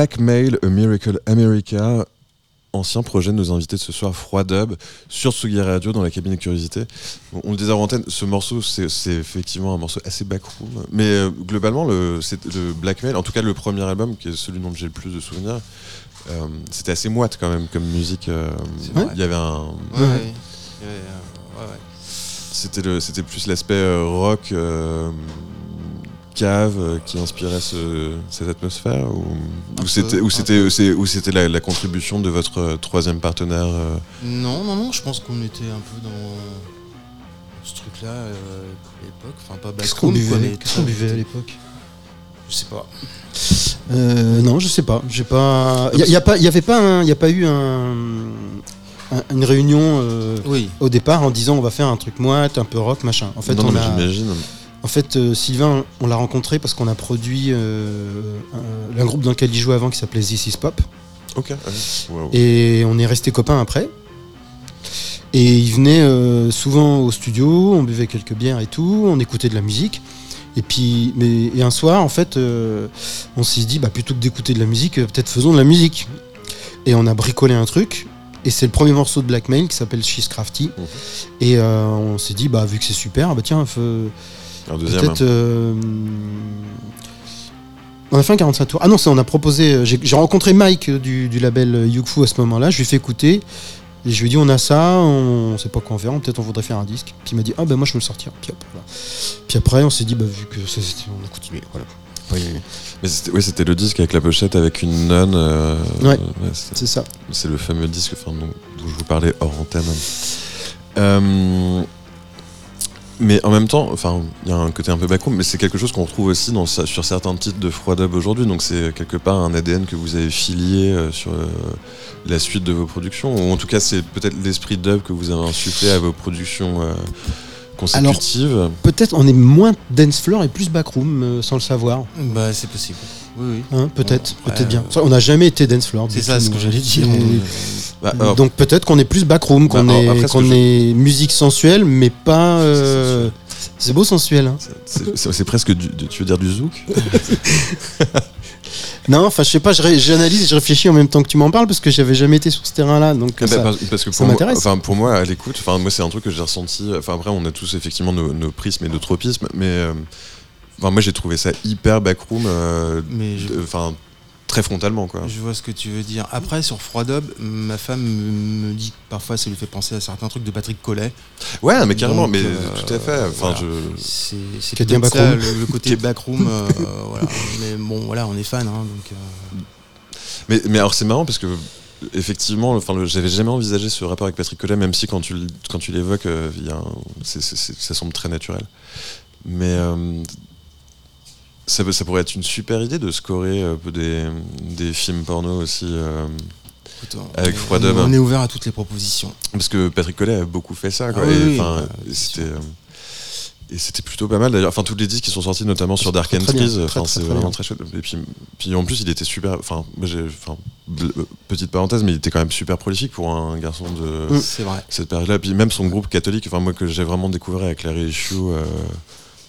Blackmail, A Miracle America, ancien projet de nos invités de ce soir, Froid Dub, sur Sugi Radio dans la cabine de curiosité. On le disait en antenne, ce morceau, c'est effectivement un morceau assez backroom, mais euh, globalement, le, Blackmail, en tout cas le premier album, qui est celui dont j'ai le plus de souvenirs, euh, c'était assez moite quand même comme musique. euh. Il y avait un. Ouais, ouais. Ouais, ouais, ouais. C'était plus l'aspect rock. Cave euh, qui inspirait ce- cette atmosphère ou, c'était ou c'était c'est- ou c'était la, la contribution de votre euh, troisième partenaire euh, Non, non, non, je pense qu'on était un peu dans ce truc-là euh, à l'époque. Enfin, pas Qu'est-ce qu'on buvait, qu'est-ce qu'on buvait à l'époque? Je sais pas. Euh, non, je sais pas. J'ai pas. Il y, a- y a pas, y avait pas, un- y a pas eu un, un- une réunion euh, Oui. au départ en disant on va faire un truc moite, un peu rock, machin. En fait, non, on mais a, j'imagine en fait, euh, Sylvain, on l'a rencontré parce qu'on a produit euh, un, un groupe dans lequel il jouait avant qui s'appelait This Is Pop, ok Wow. et on est resté copains après. Et il venait euh, souvent au studio, on buvait quelques bières et tout, on écoutait de la musique. Et puis, mais et un soir, en fait, on s'est dit, bah, plutôt que d'écouter de la musique, peut-être faisons de la musique. Et on a bricolé un truc. Et c'est le premier morceau de Blackmail qui s'appelle She's Crafty. Mhm. Et euh, on s'est dit, bah, vu que c'est super, bah, tiens, un deuxième peut-être. euh, on a fait un 45 tours. Ah non, c'est- on a proposé. euh, J'ai rencontré Mike euh, du, du label Yukfu à ce moment-là. Je lui ai fait écouter. Et je lui ai dit, on a ça, on sait pas quoi en faire, peut-être on voudrait faire un disque. Puis il m'a dit, ah ben moi je veux le sortir. Puis, hop, voilà. Puis après, on s'est dit, bah vu que ça, c'était- on a continué. Voilà. mais c'était ouais, c'était le disque avec la pochette avec une nonne euh, Ouais. c'est- C'est ça. c'est le fameux disque dont, dont je vous parlais hors antenne Euh, mais en même temps enfin il y a un côté un peu backroom mais c'est quelque chose qu'on retrouve aussi dans, sa- sur certains titres de Froid Dub aujourd'hui donc c'est quelque part un ADN que vous avez filié euh, sur euh, la suite de vos productions ou en tout cas c'est peut-être l'esprit dub que vous avez insufflé à vos productions euh, consécutives Peut-être on est moins dance floor et plus backroom euh, sans le savoir. Bah, c'est possible. Oui, oui. Hein, peut-être, Ouais, peut-être bien. euh, On n'a jamais été dance floor. C'est ça tout, ce que j'allais dire. Bah, alors, Donc peut-être qu'on est plus backroom, qu'on Bah, est, je- est musique sensuelle, mais pas. euh, C'est beau sensuel. hein. c'est- presque du, du- tu veux dire du zouk [LAUGHS] Non, enfin je sais pas, j'analyse, et je réfléchis en même temps que tu m'en parles parce que j'avais jamais été sur ce terrain-là. Donc Ah bah, ça- parce que pour m'intéresse. enfin pour moi à l'écoute, enfin moi c'est un truc que j'ai ressenti. Enfin après on a tous effectivement nos, nos prismes et nos tropismes, mais euh, enfin moi j'ai trouvé ça hyper backroom, euh, Mais je, de- enfin très frontalement quoi. je vois ce que tu veux dire. Après, sur Froid Dub, ma femme me dit que parfois ça lui fait penser à certains trucs de Patrick Collet. Ouais mais carrément, Donc, mais euh, tout à fait. Enfin voilà. je C'est peut-être ça, backroom. le, le côté [LAUGHS] backroom. euh, [LAUGHS] voilà. Mais bon, voilà, on est fan. Hein, donc, euh, Mais, mais alors c'est marrant parce que effectivement, enfin, j'avais jamais envisagé ce rapport avec Patrick Collet, même si quand tu, quand tu l'évoques, euh, un- ça semble très naturel. Mais euh, ça, peut- ça pourrait être une super idée de scorer un peu des, des films porno aussi. euh, écoute, on Avec on, Dub. on est ouvert à toutes les propositions. parce que Patrick Collet a beaucoup fait ça. Quoi, Ah et, oui, bah, et c'était. euh, et c'était plutôt pas mal d'ailleurs. Enfin, tous les disques qui sont sortis, notamment sur Dark and. Trees, enfin, c'est vraiment bien. très chouette. Et puis, puis en plus, il était super. Enfin, euh, petite parenthèse, mais il était quand même super prolifique pour un garçon de Mm. Cette période-là. Puis même son groupe catholique, enfin, moi, que j'ai vraiment découvert avec Larry Issue euh,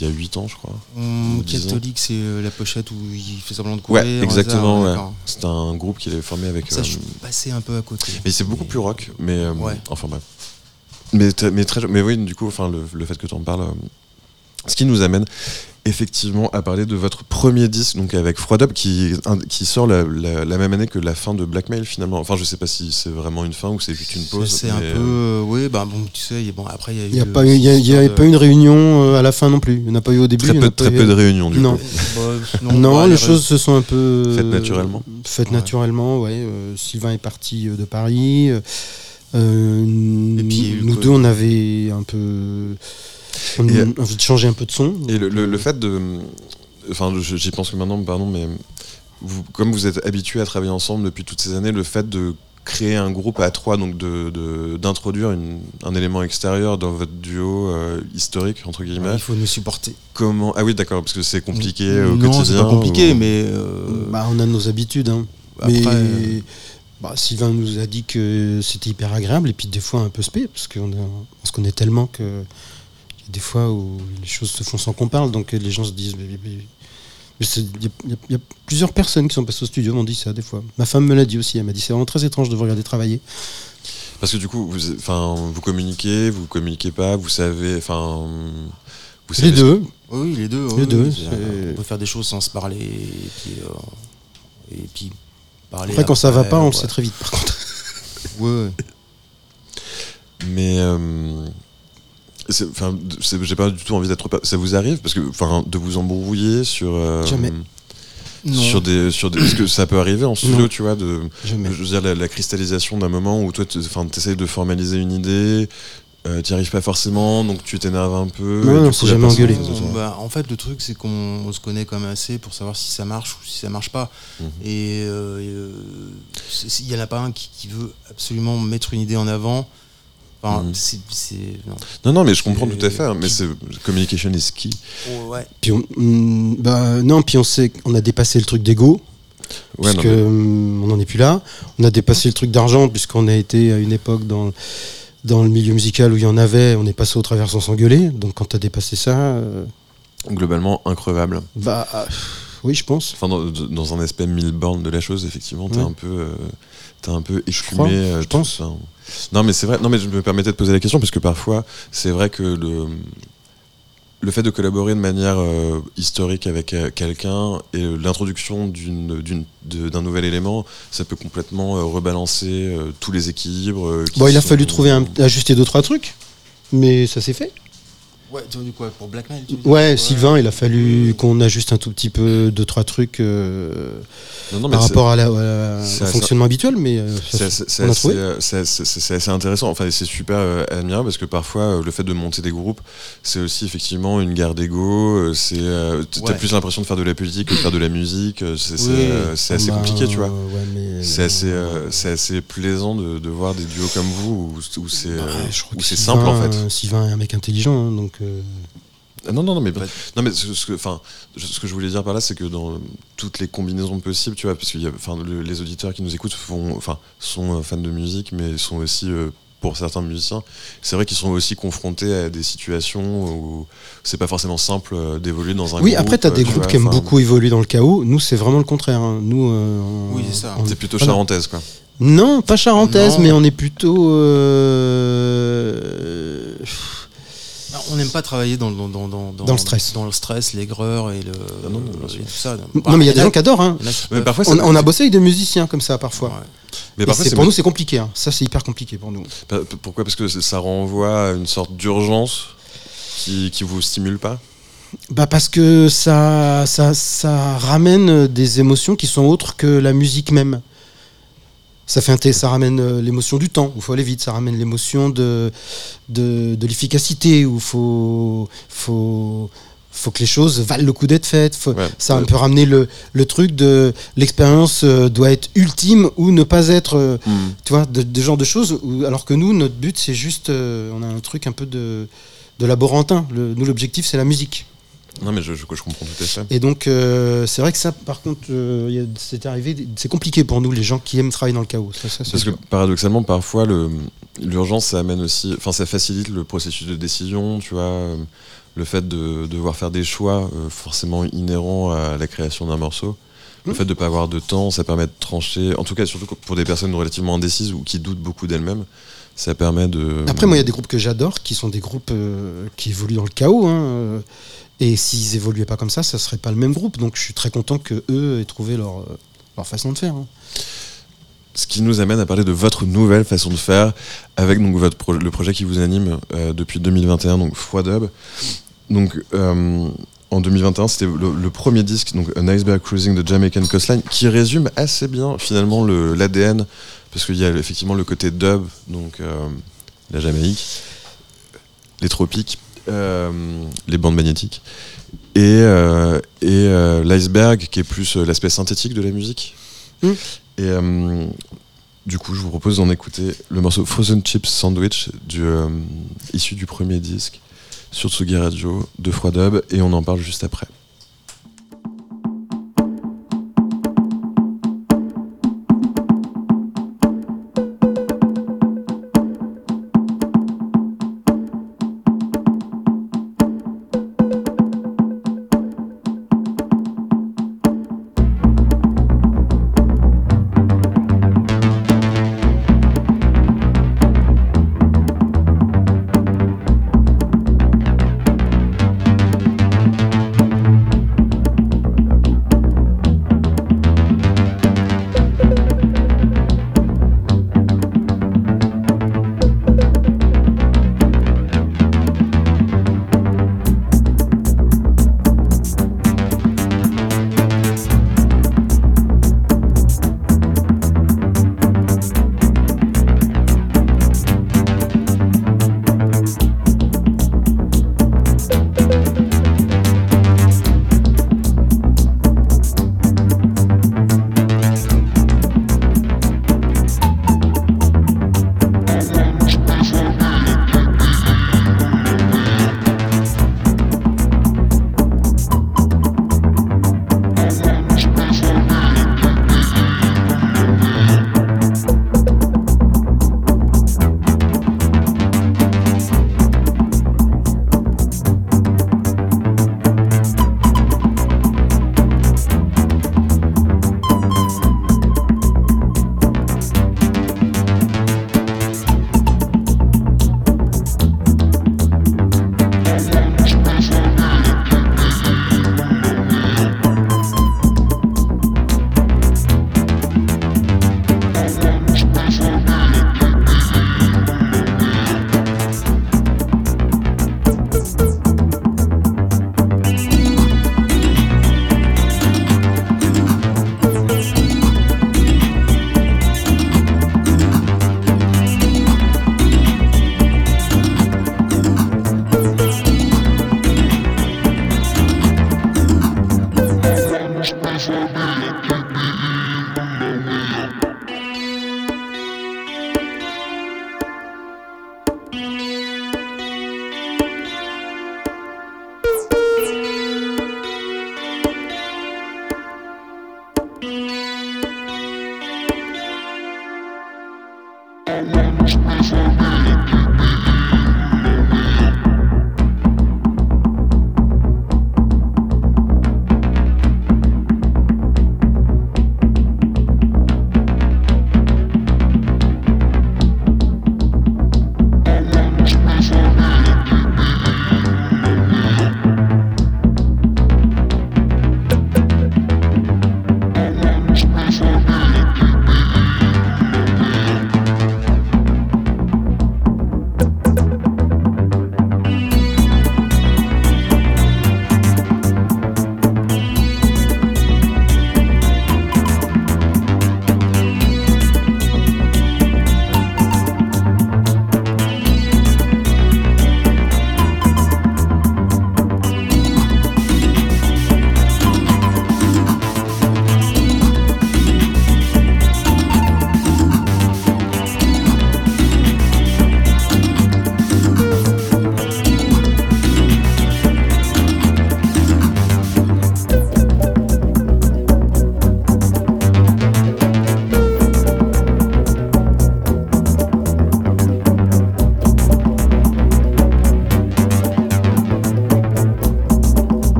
il y a 8 ans, je crois. Ans. Catholique, c'est euh, la pochette où il fait semblant de courir. Ouais, exactement. ouais. C'est un groupe qu'il avait formé avec. Ça, euh, je suis passé un peu à côté. Mais c'est beaucoup plus rock, mais euh, Ouais. enfin bref. Mais, très- mais, très, mais oui, du coup, enfin, le, le fait que tu en parles, euh, ce qui nous amène effectivement à parler de votre premier disque, donc avec Froid Up, qui, qui sort la, la- la même année que la fin de Blackmail finalement. Enfin, je sais pas si c'est vraiment une fin ou c'est juste une pause. C'est un peu. euh, euh, oui, bah bon, tu sais, il y a- bon, après, il y a eu. Il n'y a pas eu, une réunion euh, à la fin non plus. Il n'y en a pas eu au début. Très il y en peu, a pas très eu- peu de réunions du Non. coup. Bah, Non, bah, les choses se sont un peu Faites naturellement. Faites Ouais. naturellement, ouais. Euh, Sylvain est parti de Paris. euh, Et puis, nous deux, on avait un peu on Et, envie de changer un peu de son. Et le, le- le fait de. Enfin, j'y pense que maintenant, pardon, mais vous, comme vous êtes habitués à travailler ensemble depuis toutes ces années, le fait de créer un groupe à trois, donc de- de- d'introduire un élément extérieur dans votre duo euh, historique, entre guillemets, Il faut nous supporter. comment. Ah oui, d'accord, parce que c'est compliqué au non, quotidien. c'est pas compliqué, ou- mais. euh, Bah, on a nos habitudes. hein. après, Mais euh, bah, Sylvain nous a dit que c'était hyper agréable et puis des fois un peu spé parce qu'on on se connaît tellement que des fois où les choses se font sans qu'on parle donc les gens se disent Il y, a- y y plusieurs personnes qui sont passées au studio m'ont dit ça des fois. Ma femme me l'a dit aussi. Elle m'a dit c'est vraiment très étrange de vous regarder travailler. Parce que du coup, vous, enfin, vous communiquez, vous communiquez pas, vous savez, enfin, vous savez Les deux. Oui, les deux. Les oui, deux, On peut faire des choses sans se parler. Et puis, euh, et puis parler. Après, quand ça va pas, on le ouais. sait très vite. Par contre. Ouais. Mais euh, enfin, j'ai pas du tout envie d'être. pas- Ça vous arrive? Parce que, enfin, de vous embrouiller sur. euh, Jamais. Non. Sur des, sur des, parce que ça peut arriver en studio, Non. tu vois, de, Jamais. je veux dire la, la cristallisation d'un moment où toi, tu essayes de formaliser une idée, euh, tu n'y arrives pas forcément, donc tu t'énerves un peu. Non, non, c'est jamais engueulé. On- bah, en fait, le truc, c'est qu'on on se connaît quand même assez pour savoir si ça marche ou si ça marche pas. Mhm. Et euh, et, euh, c'est- c'est- il y en a pas un qui, qui veut absolument mettre une idée en avant. Enfin, c'est. non. Non, non, mais je comprends tout à fait. hein, Mais c'est communication is key. Oh, ouais. Puis on, mm, bah, non, puis on sait qu'on a dépassé le truc d'ego. Ouais, non, puisque mm, on n'en est plus là. On a dépassé le truc d'argent puisqu'on a été à une époque dans, dans le milieu musical où il y en avait, on est passé au travers sans s'engueuler. Donc quand tu as dépassé ça, euh, globalement increvable. bah euh, oui, je pense. Enfin, dans, dans un aspect mille bornes de la chose, effectivement, t'as Ouais. un peu, euh, t'as un peu échumé. euh, je tout pense. ça. Non, mais c'est vrai. Non, mais je me permettais de poser la question parce que parfois, c'est vrai que le le fait de collaborer de manière euh, historique avec euh, quelqu'un et euh, l'introduction d'une- d'une- de- d'un nouvel élément, ça peut complètement euh, rebalancer euh, tous les équilibres. euh, qui Bon, il a fallu trouver un, ajuster deux trois trucs, mais ça s'est fait. Ouais, tu veux dire quoi Pour Blackmail tu Ouais, Sylvain, il a fallu qu'on ajuste un tout petit peu deux trois trucs euh, Non, non, mais par rapport à la, à la- c'est au fonctionnement habituel, mais euh, ça- C'est assez, intéressant, enfin c'est super euh, admirable parce que parfois euh, le fait de monter des groupes, c'est aussi effectivement une guerre d'ego, c'est euh, t- t'as Ouais. plus l'impression de faire de la politique que de faire de la musique, c'est Oui. euh, assez Bah, compliqué tu vois. ouais, C'est assez, euh, c'est assez plaisant de, de voir des duos comme vous où, où c'est bah, simple en fait. Sylvain est un mec intelligent, hein, donc. Ah, Non, non, non, mais, Bah, non, mais ce, ce que, enfin, ce que je voulais dire par là, c'est que dans toutes les combinaisons possibles, tu vois, parce que enfin, le- les auditeurs qui nous écoutent font, enfin, sont euh, fans de musique, mais sont aussi, euh, pour certains musiciens, c'est vrai qu'ils sont aussi confrontés à des situations où c'est pas forcément simple euh, d'évoluer dans un Oui, groupe. après, tu as euh, des tu groupes vois, qui aiment beaucoup évoluer dans le chaos. Nous, c'est vraiment le contraire. hein. Nous, euh, on- Oui, c'est ça. on- C'est plutôt charentaise, quoi. Non, pas charentaise, Non. mais on est plutôt. euh, On n'aime pas travailler dans, dans, dans, dans, Dans le stress. Dans le stress, l'aigreur et, le, Ah non, non, et tout ça. Non, mais il y a des gens qui adorent. hein. Mais parfois, On, a bossé avec des musiciens comme ça parfois. Ouais. mais parfois, pour nous, c'est compliqué. hein. Ça, c'est hyper compliqué pour nous. pourquoi? Parce que ça renvoie à une sorte d'urgence qui, qui vous stimule pas? Bah parce que ça, ça, ça ramène des émotions qui sont autres que la musique même. Ça, fait un ça ramène euh, l'émotion du temps, où il faut aller vite, ça ramène l'émotion de, de, de l'efficacité, où il faut, faut, faut que les choses valent le coup d'être faites. Faut- Ouais. Ça Euh, peut ramener le, le truc de l'expérience euh, doit être ultime ou ne pas être, euh, Hmm. tu vois, de, de genre de choses. où- alors que nous, notre but, c'est juste, euh, on a un truc un peu de, de laborantin. Le- nous, l'objectif, c'est la musique. Non, mais je, je, je comprends tout à fait. Et donc, euh, c'est vrai que ça, par contre, euh, c'est arrivé, c'est compliqué pour nous, les gens qui aiment travailler dans le chaos. Ça, ça, c'est Parce que paradoxalement, parfois, l'urgence, ça amène aussi, enfin, ça facilite le processus de décision, tu vois. euh, Le fait de devoir faire des choix euh, forcément inhérents à la création d'un morceau. Le Mm. fait de ne pas avoir de temps, ça permet de trancher. En tout cas, surtout pour des personnes relativement indécises ou qui doutent beaucoup d'elles-mêmes, ça permet de. Après, moi, il y a des groupes que j'adore, qui sont des groupes euh, qui évoluent dans le chaos. hein, et s'ils évoluaient pas comme ça, ça serait pas le même groupe. Donc, je suis très content que eux aient trouvé leur, euh, façon de faire. hein. Ce qui nous amène à parler de votre nouvelle façon de faire avec donc votre le projet qui vous anime euh, depuis 2021, donc Froidub. Donc euh, en 2021, c'était le, premier disque, donc An Iceberg Cruising de Jamaican Coastline, qui résume assez bien finalement le- l'ADN, parce qu'il y a effectivement le côté dub, donc la Jamaïque, les tropiques, les bandes magnétiques, et, euh, et euh, l'iceberg qui est plus euh, l'aspect synthétique de la musique. Mm. Et euh, du coup, je vous propose d'en écouter le morceau Frozen Chips Sandwich du, euh, issu du premier disque sur Tsugi Radio de Froidub et on en parle juste après.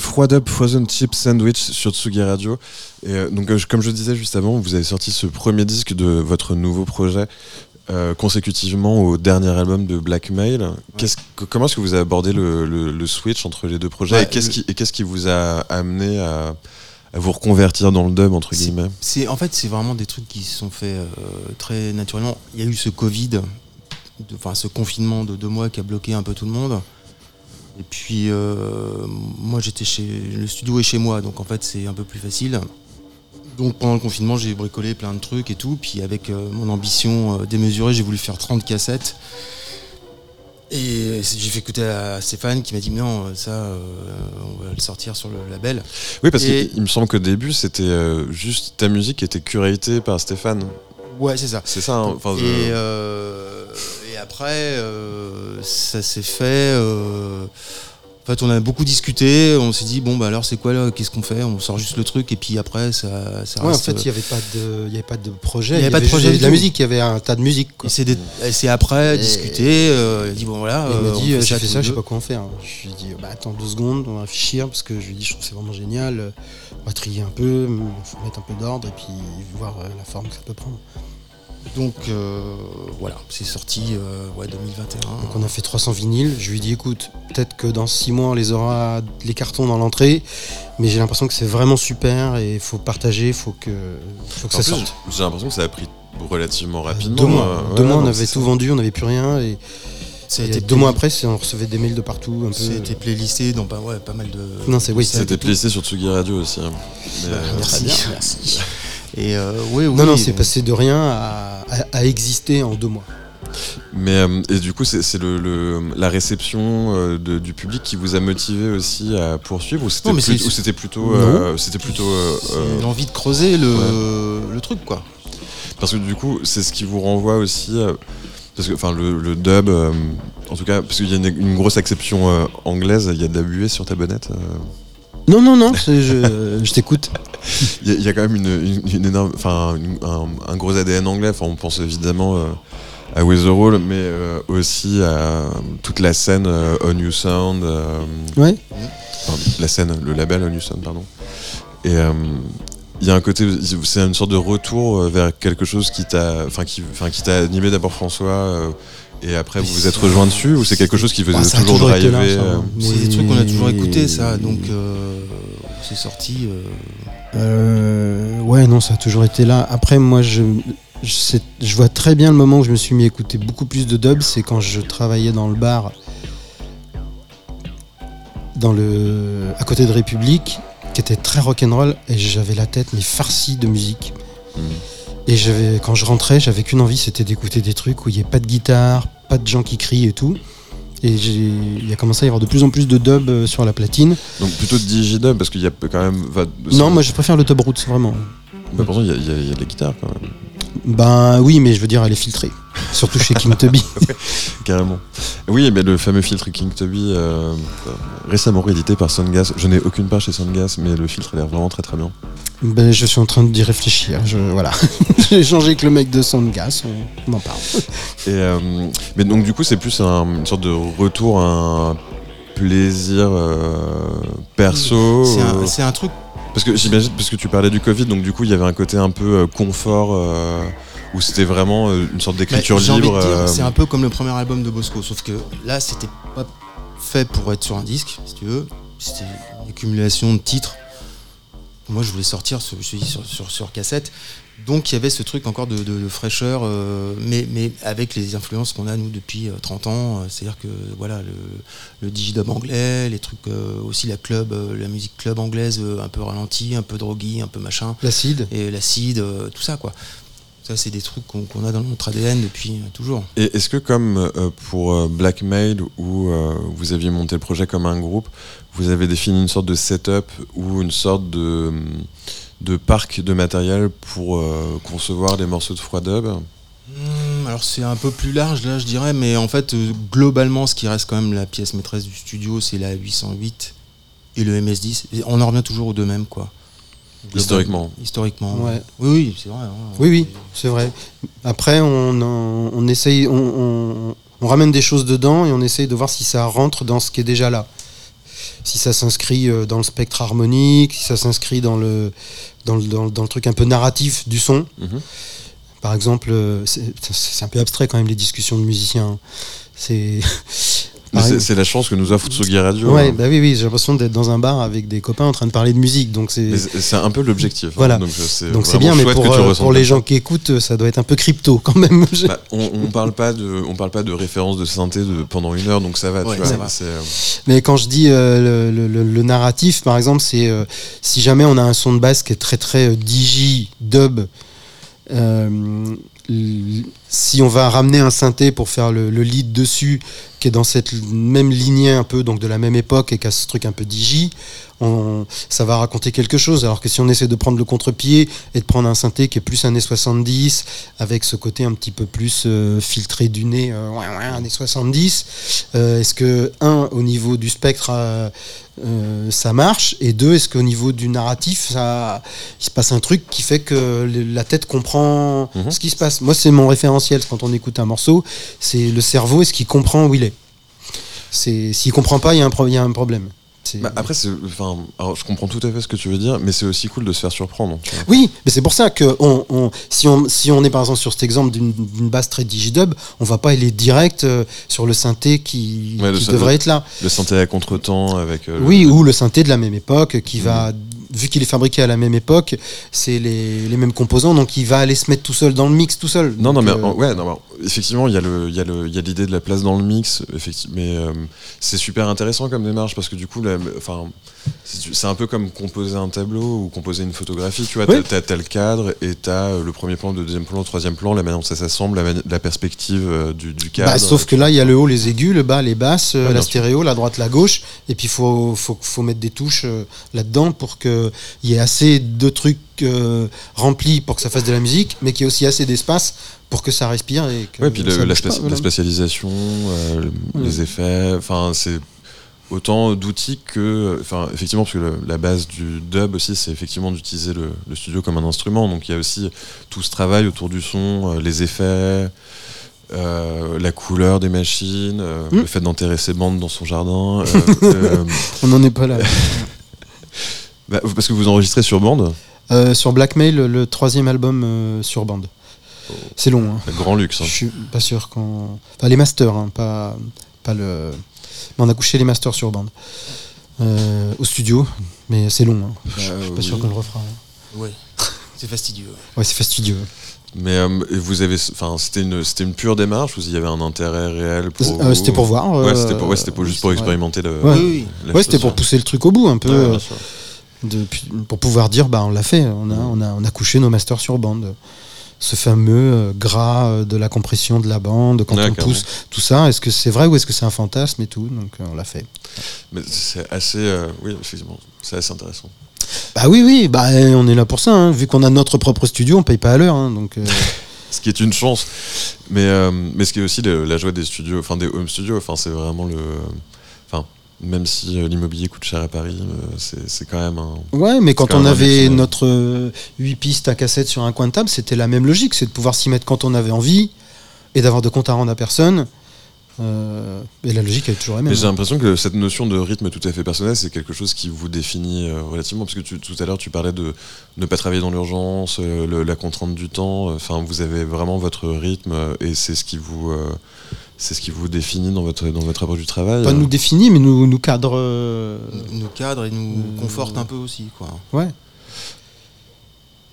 C'était Froid Up Frozen Chip Sandwich sur Tsugi Radio. Et euh, donc, euh, je- comme je disais juste avant, vous avez sorti ce premier disque de votre nouveau projet euh, consécutivement au dernier album de Blackmail. Que- comment est-ce que vous avez abordé le, le- le switch entre les deux projets? Ouais, et qu'est-ce qui, vous a amené à, à vous reconvertir dans le dub, entre guillemets? C'est en fait c'est vraiment des trucs qui se sont faits euh, très naturellement. Il y a eu ce Covid, enfin ce confinement de deux mois qui a bloqué un peu tout le monde. Et puis euh, moi j'étais chez le studio est chez moi, donc en fait c'est un peu plus facile. Donc pendant le confinement j'ai bricolé plein de trucs et tout. Puis avec euh, mon ambition euh, démesurée j'ai voulu faire 30 cassettes. Et j'ai fait écouter à Stéphane qui m'a dit non ça euh, on va le sortir sur le label. Oui, parce Et- qu'il me semble qu'au début, c'était juste ta musique qui était curatée par Stéphane. Ouais c'est ça. C'est ça hein je- euh, et après, euh, ça s'est fait. euh, en fait, on a beaucoup discuté. On s'est dit bon, bah alors c'est quoi là Qu'est-ce qu'on fait? On sort juste le truc et puis après, ça, ça Ouais, en reste. fait, il n'y avait, pas de- il y avait pas de projet. Il y avait pas de projet de la musique, il y avait un tas de musique. c'est après Et- discuter. euh, il a dit bon voilà. Il euh, m'a dit, euh, j'ai fait ça, je sais pas quoi en faire. Je lui ai dit, bah attends deux secondes, on va réfléchir, parce que je lui ai dit, je trouve que c'est vraiment génial. euh, On va trier un peu, mettre un peu d'ordre, et puis voir euh, la forme que ça peut prendre. Donc euh, voilà, c'est sorti euh, ouais 2021. Donc on a fait 300 vinyles. Je lui ai dit, écoute, peut-être que dans 6 mois, on les aura les cartons dans l'entrée, mais j'ai l'impression que c'est vraiment super, et il faut partager, il faut que, faut que En ça plus, sorte. J'ai l'impression que ça a pris relativement rapidement. Deux mois, euh, deux ouais, mois on avait tout ça. vendu, on n'avait plus rien, et, Ça a et été deux mois après, on recevait des mails de partout. Un peu. C'était playlisté dans pas, ouais, pas mal de. Non, c'est- oui, C'était playlisté sur Tsugi Radio aussi. hein. Mais, Bah, euh, merci. Très bien, merci. Et euh, oui, oui. Non, non, c'est donc- passé de rien à, à- à exister en deux mois. Mais euh, et du coup, c'est c'est le, le- la réception euh, de- du public qui vous a motivé aussi à poursuivre ou c'était plus- c'est- ou c'était plutôt euh, c'était plutôt euh, C'est l'envie de creuser le, le truc, quoi. parce que du coup, c'est ce qui vous renvoie aussi parce que enfin le, le dub en tout cas parce qu'il y a une, une grosse exception euh, anglaise, il y a de la buée sur ta bonnette. Euh. Non, non, non, je, [LAUGHS] je t'écoute. Il y, a- il y a quand même une, une- une énorme, un, un gros ADN anglais. Enfin, on pense évidemment euh, à Weatherall, mais euh, aussi à toute la scène euh, On You Sound, euh, Ouais. enfin, la scène, le label On You Sound, pardon. Et euh, il y a un côté, c'est une sorte de retour euh, vers quelque chose qui t'a, enfin qui, enfin qui t'a animé d'abord François. euh, et après, vous vous êtes rejoint dessus ou c'est quelque chose qui vous Bah, toujours toujours été drivé là, ça, euh, hein. C'est des trucs qu'on a toujours écouté, ça. Donc, euh, c'est sorti. euh, Euh, ouais, non, ça a toujours été là. Après, moi, je, je, je vois très bien le moment où je me suis mis à écouter beaucoup plus de dub, c'est quand je travaillais dans le bar dans le, à côté de République, qui était très rock'n'roll, et j'avais la tête mais farcie de musique. Mhm. Et j'avais, quand je rentrais, j'avais qu'une envie, c'était d'écouter des trucs où il n'y ait pas de guitare, pas de gens qui crient et tout. Et il a commencé à y avoir de plus en plus de dub euh, sur la platine. Donc plutôt de digidub parce qu'il y a quand même. Non, moi je préfère le dub roots, vraiment. Mais pourtant, il y, y y a de la guitare quand même, Ben oui, mais je veux dire, elle est filtrée. Surtout chez King Tubby. [LAUGHS] carrément. Oui, mais le fameux filtre King Tubby, euh, récemment réédité par Sungas. Je n'ai aucune part chez Sungas, mais le filtre a l'air vraiment très très bien. ben, je suis en train d'y réfléchir. Je, voilà. [LAUGHS] J'ai échangé avec le mec de Soundgas, on, on en parle. [LAUGHS] Et, euh, mais donc du coup, c'est plus un- une sorte de retour à un plaisir euh, perso. C'est un, un truc. Parce que j'imagine, parce que tu parlais du Covid, donc du coup, il y avait un côté un peu confort où c'était vraiment euh, une sorte d'écriture Bah, libre. euh, C'est un peu comme le premier album de Bosco, sauf que là, c'était pas fait pour être sur un disque, si tu veux. C'était une accumulation de titres. Moi, je voulais sortir ce- je dis, sur, sur, sur cassette. Donc, il y avait ce truc encore de, de- de fraîcheur, euh, mais, mais avec les influences qu'on a, nous, depuis euh, 30 ans. euh, C'est-à-dire que, voilà, le, le digidub anglais, les trucs, euh, aussi la club, euh, la musique club anglaise, euh, un peu ralentie, un peu droguée, un peu machin L'acide. et l'acide, euh, tout ça quoi. Ça c'est des trucs qu'on a dans notre ADN depuis euh, toujours. Et est-ce que comme euh, pour euh, Blackmail où euh, vous aviez monté le projet comme un groupe, vous avez défini une sorte de setup ou une sorte de, de parc de matériel pour euh, concevoir des morceaux de froid dub Hmm, alors c'est un peu plus large là je dirais, mais en fait globalement ce qui reste quand même la pièce maîtresse du studio c'est la 808 et le MS10. Et on en revient toujours aux deux mêmes quoi. Historiquement. Historiquement. Ouais. Oui oui c'est vrai. hein. Oui, oui, c'est vrai. Après, on, en- on essaye, on, on- on ramène des choses dedans et on essaye de voir si ça rentre dans ce qui est déjà là. Si ça s'inscrit euh, dans le spectre harmonique, si ça s'inscrit dans le, dans, le, dans le- dans le truc un peu narratif du son. Mhm. Par exemple, euh, c'est c'est un peu abstrait quand même les discussions de musiciens. hein. C'est. C'est- la chance que nous offre Tsugi Radio. Ouais, hein. bah oui, oui, j'ai l'impression d'être dans un bar avec des copains en train de parler de musique. Donc c'est. Un peu l'objectif. hein. Voilà. Donc euh, c'est Donc c'est vraiment bien, mais chouette pour, que tu euh, pour les gens qui écoutent, ça doit être un peu crypto quand même. Bah, [LAUGHS] on, on parle pas de on parle pas de référence de synthé de, pendant une heure donc ça va Ouais, tu ça vois va. euh, Mais quand je dis euh, le, le- le- le narratif, par exemple, c'est euh, si jamais on a un son de basse qui est très très euh, digi, dub, euh, si on va ramener un synthé pour faire le, le lead dessus, qui est dans cette même lignée un peu, donc de la même époque et qui a ce truc un peu digi, on- ça va raconter quelque chose. Alors que si on essaie de prendre le contre-pied et de prendre un synthé qui est plus années 70, avec ce côté un petit peu plus euh, filtré du nez, euh, ouais, ouais, années 70, euh, est-ce que, un, au niveau du spectre, euh, ça marche? Et deux, est-ce qu'au niveau du narratif, ça, il se passe un truc qui fait que la tête comprend Mhm. ce qui se passe? Moi, c'est mon référentiel quand on écoute un morceau, c'est le cerveau, est-ce qu'il comprend où il est S'il comprend pas, y, il y a un problème. Bah, après enfin alors je comprends tout à fait ce que tu veux dire mais c'est aussi cool de se faire surprendre. Oui, mais c'est pour ça que on, on- si, on, si on est par exemple sur cet exemple d'une, basse très digidub, on va pas aller direct euh, sur le synthé qui, Ouais, le qui synthé- devrait être là. le synthé à contre-temps avec euh, le- Oui, ou le synthé de la même époque qui va, Mhm. vu qu'il est fabriqué à la même époque, c'est les, les mêmes composants, donc il va aller se mettre tout seul dans le mix tout seul. non non mais euh, ouais non, effectivement il y a l'idée de la place dans le mix mais euh, c'est super intéressant comme démarche parce que du coup enfin c'est un peu comme composer un tableau ou composer une photographie tu vois Oui. t'as, le cadre et t'as euh, le premier plan le deuxième plan le troisième plan la manière dont ça s'assemble la, perspective euh, du, du cadre bah, sauf que là, il y a le haut, les aigus, le bas, les basses, Ah, la stéréo, la droite, la gauche, et puis il faut, faut, faut mettre des touches là-dedans pour qu'il y ait assez de trucs euh, remplis pour que ça fasse de la musique, mais qu'il y ait aussi assez d'espace pour que ça respire. Et que Ouais, puis le- ça la, pas, voilà. la spatialisation, euh, Ouais. les effets, enfin c'est autant d'outils que, enfin effectivement parce que le- la base du dub aussi c'est effectivement d'utiliser le, le studio comme un instrument, donc il y a aussi tout ce travail autour du son, euh, les effets. euh, la couleur des machines, euh, Mm. le fait d'enterrer ses bandes dans son jardin. euh, [LAUGHS] On n'en est pas là. [LAUGHS] bah, parce que vous enregistrez sur bande, Euh, sur Blackmail, le, troisième album euh, sur bande. C'est long, hein. grand luxe. hein. Je suis pas sûr qu'on. Enfin, les masters, hein, pas, pas le. Mais on a couché les masters sur bande. Euh, au studio, mais c'est long. hein. Je suis Bah, pas oui. sûr qu'on le refera. hein. Ouais. C'est fastidieux. Ouais, c'est fastidieux. Mais euh, vous avez, enfin, c'était une, c'était une pure démarche ou il y avait un intérêt réel pour Euh, vous c'était pour voir. Ouais, c'était pour, ouais, c'était pour- juste pour ouais. expérimenter le. Ouais. Oui, oui. la Ouais, c'était pour pousser le truc au bout un peu. Pour pouvoir dire bah on l'a fait on a, on, a, on a couché nos masters sur bande ce fameux euh, gras euh, de la compression de la bande quand on pousse tout ça est-ce que c'est vrai ou est-ce que c'est un fantasme et tout donc euh, on l'a fait Mais c'est assez, euh, oui, effectivement, c'est assez intéressant. bah oui oui bah on est là pour ça hein. vu qu'on a notre propre studio on paye pas à l'heure hein, donc euh, [LAUGHS] Ce qui est une chance. Mais, euh, mais ce qui est aussi le- la joie des studios, enfin des home studios, enfin c'est vraiment le. Même si euh, l'immobilier coûte cher à Paris, euh, c'est quand même un. ouais mais quand quand on un avait notre 8 pistes à cassette sur un coin de table c'était la même logique c'est de pouvoir s'y mettre quand on avait envie et d'avoir de compte à rendre à personne Euh, et la logique elle est toujours la même Mais j'ai l'impression que cette notion de rythme tout à fait personnel, c'est quelque chose qui vous définit euh, relativement. Parce que tu- tout à l'heure, tu parlais de ne pas travailler dans l'urgence, euh, la contrainte du temps. euh, Enfin, vous avez vraiment votre rythme euh, et c'est ce qui vous. C'est ce qui vous définit dans votre, dans votre approche du travail. pas euh. nous définit mais nous, nous cadre euh, Nous cadre et nous Euh, conforte un peu aussi, quoi. ouais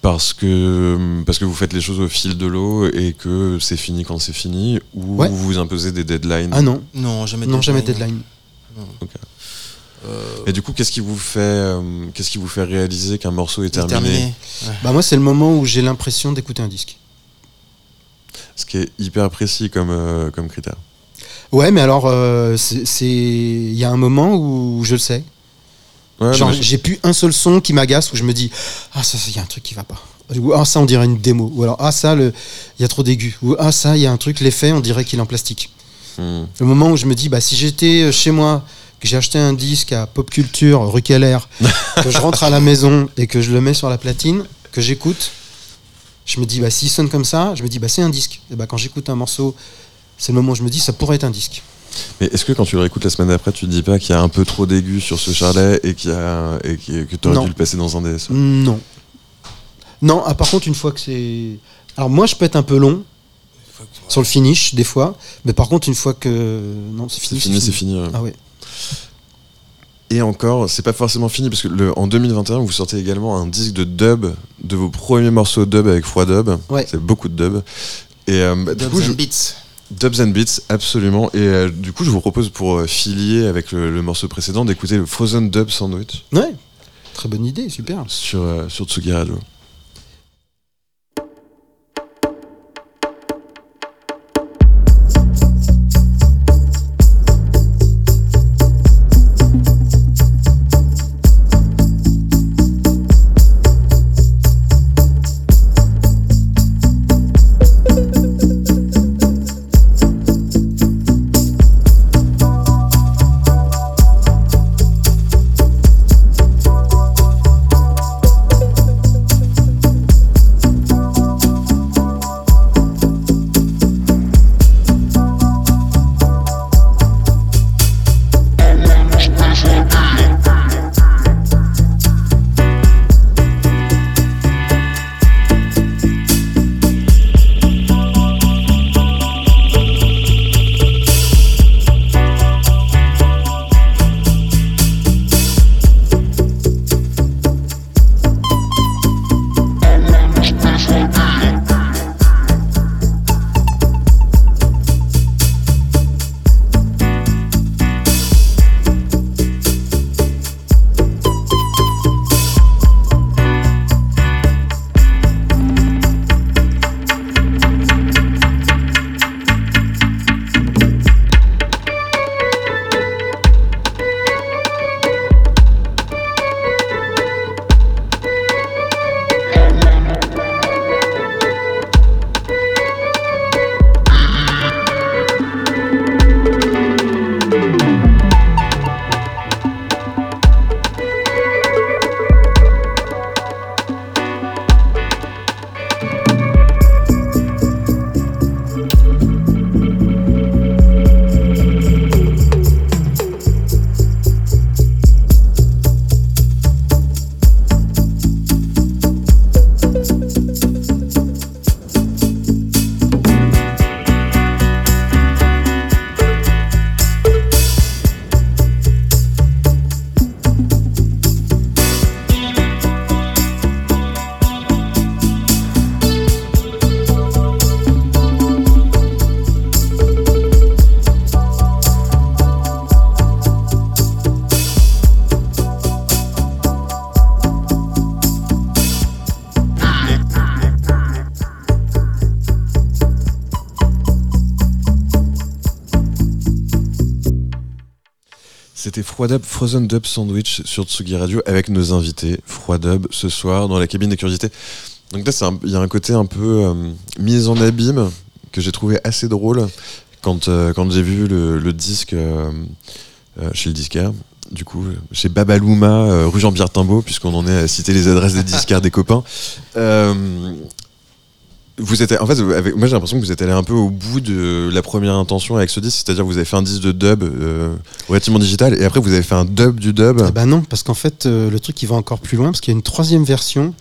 Parce que, parce que vous faites les choses au fil de l'eau et que c'est fini quand c'est fini, ou Ouais. vous vous imposez des deadlines? ah non Non, jamais de non jamais deadline. deadline Euh, Et du coup, qu'est-ce qui vous fait, qu'est-ce qui vous fait réaliser qu'un morceau est terminé. Bah moi c'est le moment où j'ai l'impression d'écouter un disque. Ce qui est hyper précis comme, euh, comme critère. Ouais mais alors euh, c'est il y a un moment où je le sais. Ouais, Genre je- j'ai plus un seul son qui m'agace où je me dis ah ça il y a un truc qui va pas. Ou ah ça on dirait une démo ou alors ah ça il y a trop d'aigus ou ah ça il y a un truc l'effet on dirait qu'il est en plastique. Hmm. Le moment où je me dis bah si j'étais euh, chez moi que j'ai acheté un disque à Pop Culture rue Keller [LAUGHS] que je rentre à la maison et que je le mets sur la platine que j'écoute je me dis bah s'il sonne comme ça je me dis bah c'est un disque et bah quand j'écoute un morceau c'est le moment où je me dis ça pourrait être un disque Mais est-ce que quand tu le réécoutes la semaine d'après, tu te dis pas qu'il y a un peu trop d'aigus sur ce charlet et, qu'il y a, et que tu aurais Non. dû le passer dans un DS non non ah, par contre une fois que c'est alors moi je peux être un peu long sur le finish des fois mais par contre une fois que non c'est C'est fini c'est fini. ouais. ah ouais Et encore, c'est pas forcément fini parce que le, en 2021, vous sortez également un disque de dub de vos premiers morceaux dub avec Froid Dub. Ouais. C'est beaucoup de dub. Et euh, bah, du Dubs coup, and je- Beats. Dubs and Beats, absolument. Et euh, du coup, je vous propose pour euh, filier avec le, le morceau précédent d'écouter le Frozen Dub Sandwich ouais très bonne idée super sur, sur Tsugi Radio. Froidub Frozen Dub Sandwich sur Tsugi Radio avec nos invités. Froidub ce soir dans la cabine des curiosités. Donc là, il y a un côté un peu euh, mise en abîme que j'ai trouvé assez drôle quand, euh, j'ai vu le, disque euh, euh, chez le disquaire. Du coup, chez Babalouma, rue Jean-Pierre Timbaud, puisqu'on en est à citer les adresses des disquaires des copains. Vous êtes, en fait, avec- moi j'ai l'impression que vous êtes allé un peu au bout de la première intention avec ce disque, c'est-à-dire vous avez fait un disque de dub euh, relativement digital et après vous avez fait un dub du dub. Eh ben non, parce qu'en fait, euh, le truc il va encore plus loin, parce qu'il y a une troisième version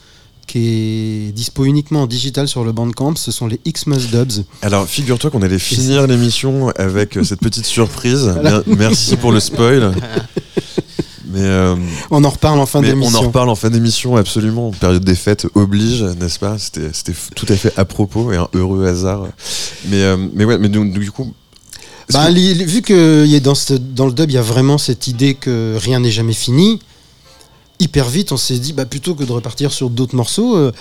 qui est dispo uniquement en digital sur le Bandcamp. Ce sont les Xmas Dubs. Alors figure-toi qu'on allait finir l'émission avec euh, cette petite surprise. [LAUGHS] Mer- Merci pour le spoil. [LAUGHS] Mais, euh, On en reparle en fin mais on en d'émission. reparle en fin d'émission, absolument. Période des fêtes oblige, n'est-ce pas? C'était tout à fait à propos et un heureux hasard. Mais, euh, mais ouais, mais donc, du coup. Bah, que- vu que y a dans, ce- dans le dub, il y a vraiment cette idée que rien n'est jamais fini, hyper vite, on s'est dit, bah, plutôt que de repartir sur d'autres morceaux, euh,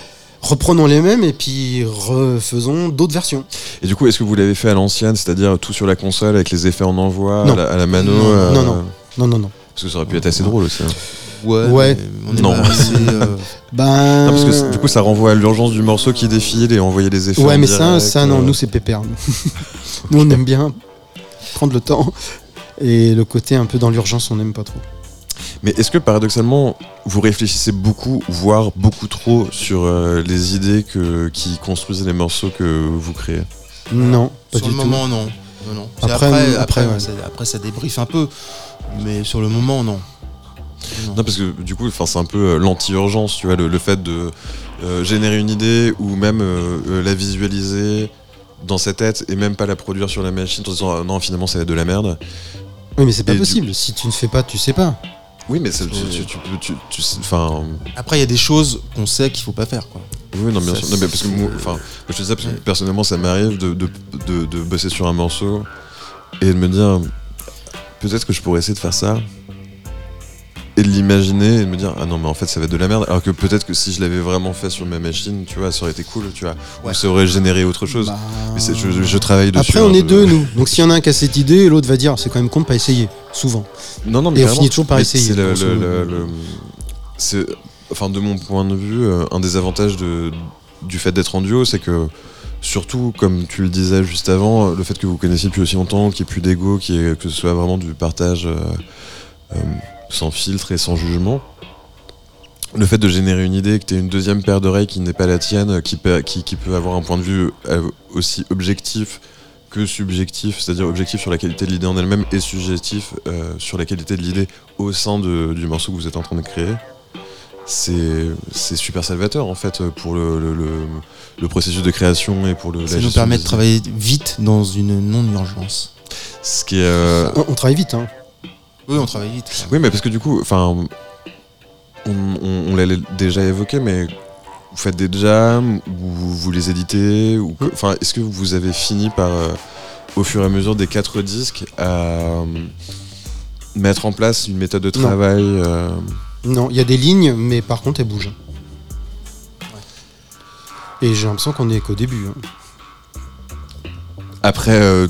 reprenons les mêmes et puis refaisons d'autres versions. Et du coup, est-ce que vous l'avez fait à l'ancienne, c'est-à-dire tout sur la console avec les effets en envoi, à la, à la mano Non, euh, non, non. Non, non, non. Parce que ça aurait pu être assez drôle aussi. hein. Ouais. On est Non. assez, euh, Ben, [LAUGHS] Non, parce que du coup, ça renvoie à l'urgence du morceau qui défile et envoyer les effets. ouais, mais ça, ça, non, euh. nous, c'est pépère. nous. [LAUGHS] nous, on aime bien prendre le temps. Et le côté un peu dans l'urgence, on n'aime pas trop. Mais est-ce que paradoxalement, vous réfléchissez beaucoup, voire beaucoup trop, sur euh, les idées que, qui construisent les morceaux que vous créez? Non, pas sur du le tout. moment, non. Non, non. C'est Après, Après, après, après, ouais. ça, après, ça débriefe un peu. Mais sur le moment, non. Non, parce que du coup, enfin, c'est un peu euh, l'anti-urgence, tu vois, le, le fait de euh, générer une idée ou même euh, euh, la visualiser dans sa tête et même pas la produire sur la machine en disant ah, non, finalement, c'est de la merde. Oui, mais c'est pas Et du- possible. Si tu ne fais pas, tu sais pas. Oui, mais c'est- tu, tu, tu peux- tu- enfin, Après, il y a des choses qu'on sait qu'il faut pas faire. Quoi. oui, non, bien Ça, sûr. Non, mais parce que moi, enfin, je te dis ça parce que Ouais. personnellement, ça m'arrive de, de, de, de bosser sur un morceau et de me dire peut-être que je pourrais essayer de faire ça et de l'imaginer et de me dire ah non mais en fait ça va être de la merde alors que peut-être que si je l'avais vraiment fait sur ma machine tu vois ça aurait été cool tu vois ou ça aurait généré autre chose Bah, mais je, je travaille dessus Après, on hein, est deux, nous. Donc, s'il y en a un qui a cette idée, l'autre va dire c'est quand même con de pas essayer. Souvent. non non mais Et on finit toujours par essayer, c'est le, grosso le- modo. le- le- c'est enfin de mon point de vue euh, un des avantages de, du fait d'être en duo c'est que surtout comme tu le disais juste avant le fait que vous connaissiez depuis aussi longtemps qu'il n'y ait plus d'ego que ce soit vraiment du partage euh, euh, sans filtre et sans jugement le fait de générer une idée, que tu aies une deuxième paire d'oreilles qui n'est pas la tienne, qui peut, qui, qui peut avoir un point de vue euh, aussi objectif que subjectif, c'est-à-dire objectif sur la qualité de l'idée en elle-même et subjectif euh, sur la qualité de l'idée au sein de- du morceau que vous êtes en train de créer, c'est super salvateur en fait pour le, le- le- le processus de création et pour le, Ça nous permet de travailler vite dans une non-urgence. idées. Ce qui est, euh, On, on travaille vite. Hein. Oui, on travaille vite. Oui, mais parce que du coup, enfin, on, on- on l'a déjà évoqué, mais vous faites des jams, ou vous, vous les éditez, ou enfin, est-ce que vous avez fini par, euh, au fur et à mesure des quatre disques, à euh, mettre en place une méthode de travail euh, Non, il y a des lignes, mais par contre, elles bougent. Et j'ai l'impression qu'on est qu'au début. hein. après euh,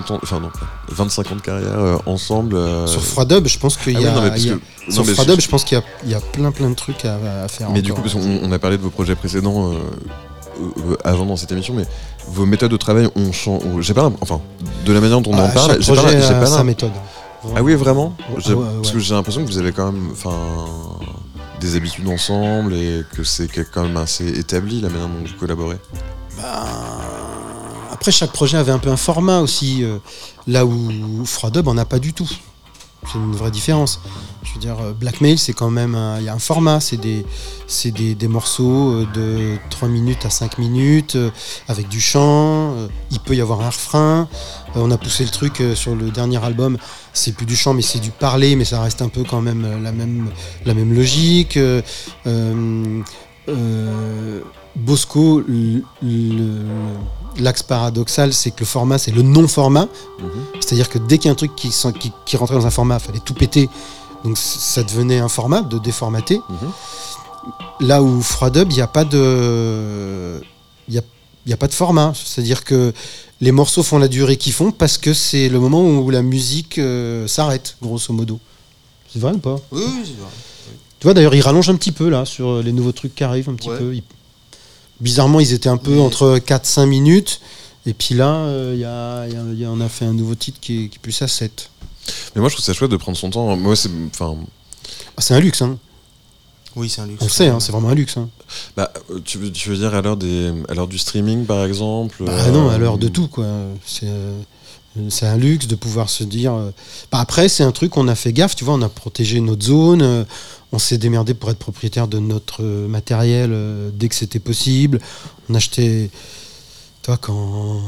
30 ans, enfin non, 25 ans de carrière euh, ensemble euh, Sur Froidub, je pense qu'il ah y oui, a. non, y que- sur Froidub, je- je pense qu'il y a, il y a plein plein de trucs à, à faire. Mais du coup, parce qu'on on a parlé de vos projets précédents euh, avant dans cette émission, mais vos méthodes de travail ont changé. J'ai pas, enfin, de la manière dont on en Ah, parle, j'ai pas, pas sa méthode. Ah oui, vraiment Ouais, J'ai- ouais, Parce que j'ai l'impression que vous avez quand même, enfin, des habitudes ensemble et que c'est quand même assez établi la manière dont vous collaborez. Bah, Après, chaque projet avait un peu un format aussi. euh, là où Froidub en a pas du tout. C'est une vraie différence. Je veux dire, euh, Blackmail, c'est quand même. Il y a un format. C'est des, des, des morceaux euh, de 3 minutes à 5 minutes, avec du chant. il peut y avoir un refrain. On a poussé le truc sur le dernier album. C'est plus du chant, mais c'est du parler, mais ça reste un peu quand même la même, la même logique. Bosco, le- l'axe paradoxal, c'est que le format, c'est le non-format. C'est-à-dire que dès qu'il y a un truc qui, s'en- qui, qui rentrait dans un format, il fallait tout péter. Donc ça devenait un format de déformater. Là où Froidub, il n'y a pas de. Il y a, il y a pas de format. C'est-à-dire que les morceaux font la durée qu'ils font parce que c'est le moment où la musique euh, s'arrête, grosso modo. C'est vrai ou pas? Oui, oui, c'est vrai. Tu vois, d'ailleurs, ils rallongent un petit peu là sur les nouveaux trucs qui arrivent, un petit Ouais. peu. Bizarrement, ils étaient un peu entre 4-5 minutes. Et puis là, euh, il y a- il y a- il y a- on a fait un nouveau titre qui est, qui est plus à 7. Mais moi, je trouve ça chouette de prendre son temps. Moi, c'est. Enfin. Ah, c'est un luxe, hein. Oui, c'est un luxe. on le sait, hein, c'est vraiment un luxe. hein. Bah, tu, veux, tu veux dire à l'heure des, à l'heure du streaming, par exemple Bah euh, non, à l'heure de tout, quoi. C'est euh, c'est un luxe de pouvoir se dire. euh, Bah après, c'est un truc, on a fait gaffe, tu vois, on a protégé notre zone, euh, on s'est démerdé pour être propriétaire de notre matériel euh, dès que c'était possible. On achetait. Toi, quand,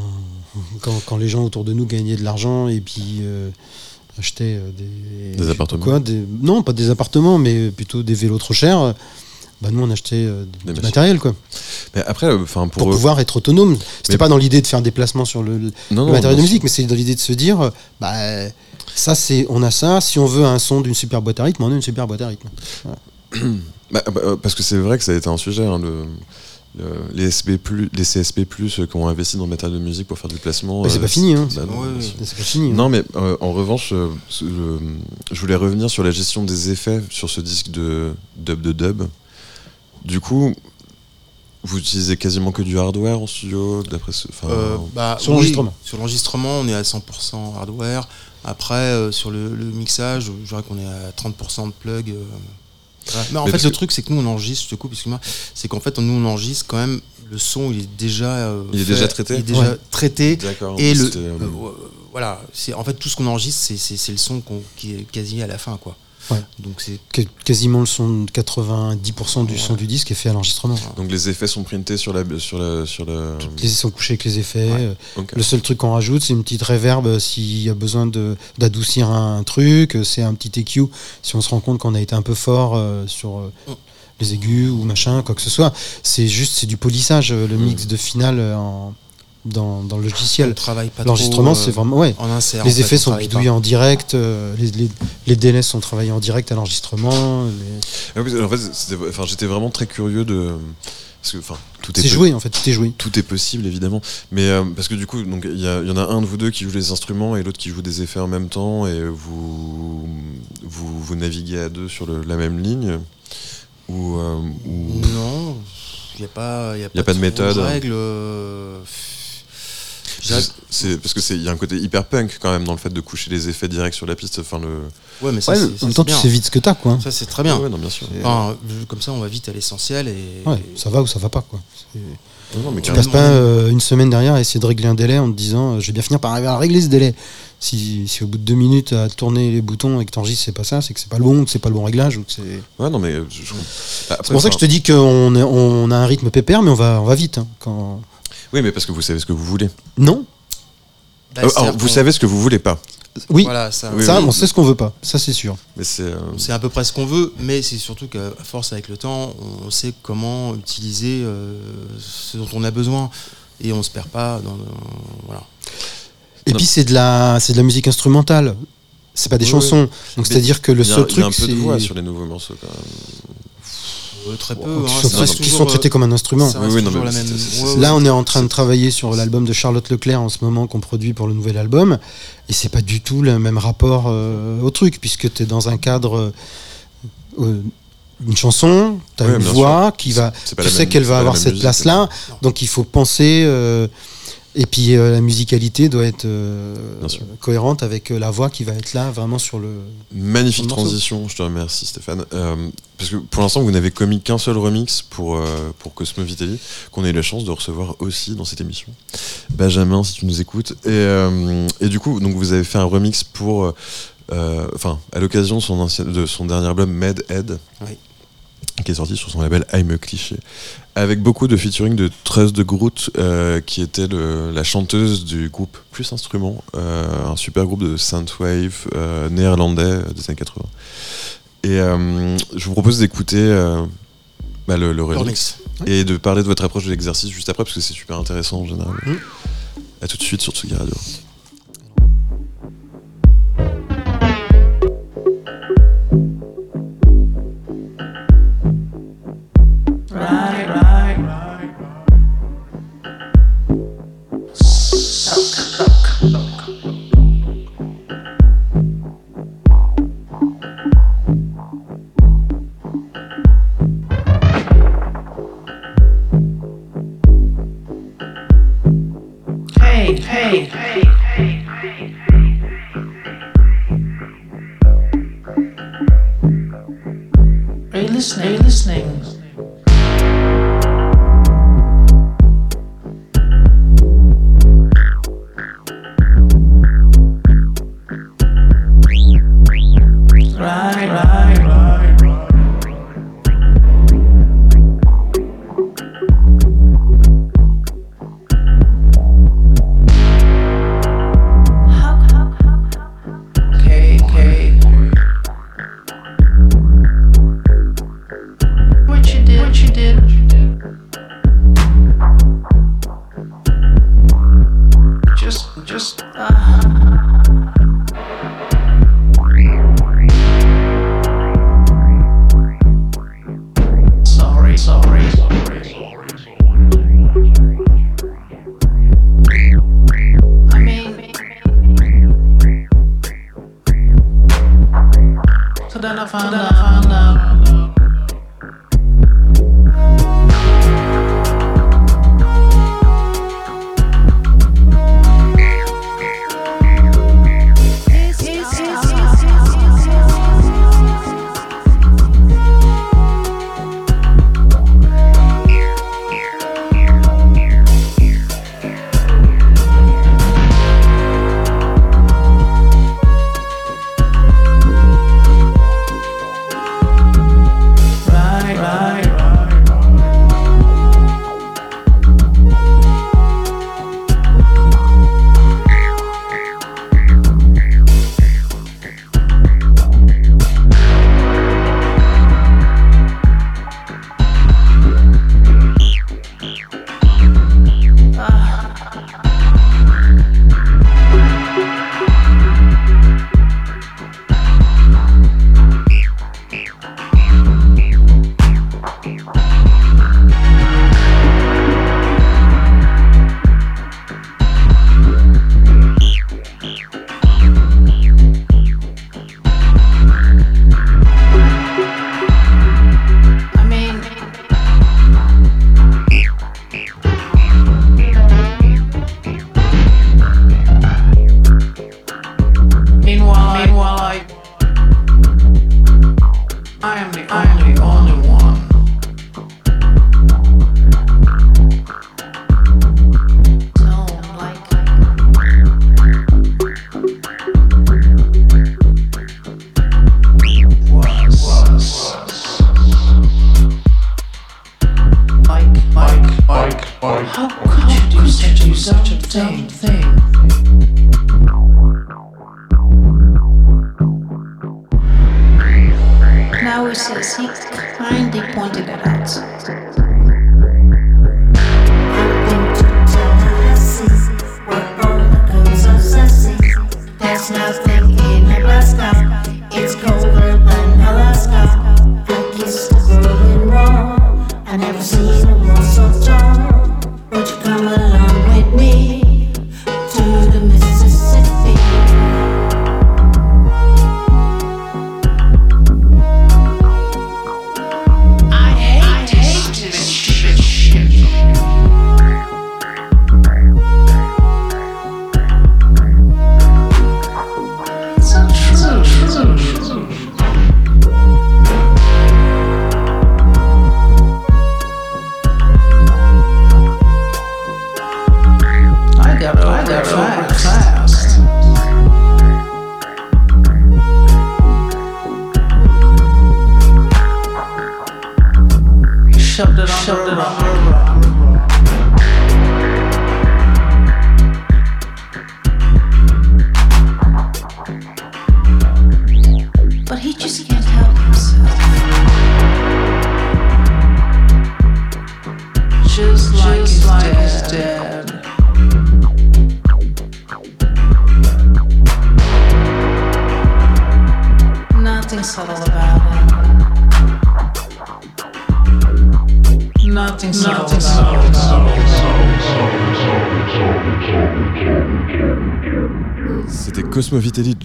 quand, quand les gens autour de nous gagnaient de l'argent et puis euh, achetaient euh, des. Des appartements. quoi, des- Non, pas des appartements, mais plutôt des vélos trop chers. Bah nous, on achetait euh, Des du machines. matériel, quoi Mais après, euh, pour, pour eux- pouvoir être autonome. C'était Mais- pas dans l'idée de faire un déplacement sur le, le- non, le non, matériel de musique, mais c'est dans l'idée de se dire, bah, ça c'est, on a ça. Si on veut un son d'une super boîte à rythme, on a une super boîte à rythme. [COUGHS] Bah, bah, euh, parce que c'est vrai que ça a été un sujet. hein, le, le- les, SB+, les CSP+, euh, qui ont investi dans le matériel de musique pour faire du placement. Mais c'est euh, pas fini, hein. bah non, Ouais, bien ouais. sûr. C'est pas fini. hein. Non, mais euh, en revanche, euh, je voulais revenir sur la gestion des effets sur ce disque de dub de dub. Du coup, vous utilisez quasiment que du hardware en studio, d'après ce. Euh, bah, Sur oui, l'enregistrement. Sur l'enregistrement, on est à 100% hardware. Après, euh, sur le, le mixage, je dirais qu'on est à 30% de plug. euh. Mais en Mais fait, le que- truc, c'est que nous, on enregistre, je te coupe, excuse-moi, c'est qu'en fait, nous, on enregistre quand même, le son, il est déjà. euh, Il est fait, déjà traité Il est déjà Ouais. traité. D'accord. Et le, euh, voilà, en fait tout ce qu'on enregistre, c'est- le son qui est quasi à la fin, quoi. Ouais. Donc c'est Que- quasiment le son, de 90% du son du disque est fait à l'enregistrement. Donc les effets sont printés sur la sur la sur la. Les sont couchés avec les effets. Ouais. euh. Le seul truc qu'on rajoute, c'est une petite reverb euh, s'il y a besoin de- d'adoucir un, truc. euh, C'est un petit EQ si on se rend compte qu'on a été un peu fort euh, sur euh, les aigus ou machin, quoi que ce soit. C'est juste, c'est du polissage, le mix de finale en- dans, dans le on logiciel. travaille pas L'enregistrement, euh, c'est vraiment. Ouais. en insert. en Les effets on sont bidouillés pas. en direct, euh, les, les, les délais sont travaillés en direct à l'enregistrement. les- Ah en fait, enfin, j'étais vraiment très curieux de parce que enfin tout est joué en fait, tout est joué. Tout est possible évidemment, mais euh, parce que du coup, donc il y, il en a un de vous deux qui joue les instruments et l'autre qui joue des effets en même temps et vous vous, vous naviguez à deux sur le- la même ligne ou, euh, ou- Non, il n'y a pas, y a Y a pas de méthode. règle. euh, c'est parce que c'est il y a un côté hyper punk quand même dans le fait de coucher les effets directs sur la piste. Enfin le Ouais, mais ça, Ouais, en ça, même temps, tu sais vite ce que t'as, quoi. Ça, c'est très bien. Ouais, non, bien sûr. Enfin, je- comme ça, on va vite à l'essentiel et. Ouais, ça va ou ça va pas, quoi. Non, mais Tu passes pas euh, une semaine derrière à essayer de régler un délai en te disant euh, je vais bien finir par arriver à régler ce délai. Si, si au bout de deux minutes à tourner les boutons et que t'enregistres c'est pas ça, c'est que c'est pas le bon, que c'est pas le bon réglage. ou que C'est Ouais, non, mais euh, je- c'est pour ça que je te dis qu'on on a un rythme pépère, mais on va, on va vite. hein, quand... Oui, mais parce que vous savez ce que vous voulez. Non Bah, Euh, c'est-à-dire vous qu'on- savez ce que vous voulez pas. Oui, Voilà, ça, Oui, ça, oui. on sait ce qu'on veut pas. Ça, c'est sûr. Mais c'est. euh, à peu près ce qu'on veut, mais c'est surtout qu'à force avec le temps, on sait comment utiliser euh, ce dont on a besoin et on se perd pas dans. dans- voilà. Et Non. puis, c'est de, la, c'est de la musique instrumentale. C'est pas des Oui, chansons. Donc, Mais c'est-à-dire que le il y a- seul il y a truc, un peu de voix c'est. sur les nouveaux morceaux quand même. Euh, très peu. qui hein, sont, ça reste qui toujours, sont euh, traités comme un instrument. ça Oui, non, mais même. ouais, Là, on est en train de travailler sur l'album de Charlotte Leclerc en ce moment qu'on produit pour le nouvel album. Et c'est pas du tout le même rapport euh, au truc, puisque tu es dans un cadre. euh, une chanson, tu as Ouais, une voix qui va. Tu sais qu'elle va avoir cette place-là. Donc il faut penser. Et puis euh, la musicalité doit être euh, cohérente avec euh, la voix qui va être là vraiment sur le. Magnifique Sur le morceau. transition, je te remercie Stéphane. Parce que pour l'instant, vous n'avez commis qu'un seul remix pour, pour Cosmo Vitelli, qu'on a eu la chance de recevoir aussi dans cette émission. Benjamin, si tu nous écoutes. Et, et du coup, donc vous avez fait un remix pour. Enfin, à l'occasion de son, ancien- de son dernier album, Med Head, Oui. qui est sorti sur son label I'm a Cliché, avec beaucoup de featuring de Trust de Groot, euh, qui était le- la chanteuse du groupe Plus Instrument, euh, un super groupe de synthwave euh, néerlandais des années 80. Et je vous propose d'écouter bah, le, le remix et de parler de votre approche de l'exercice juste après, parce que c'est super intéressant en général. Mm. À tout de suite sur Tsugi Radio.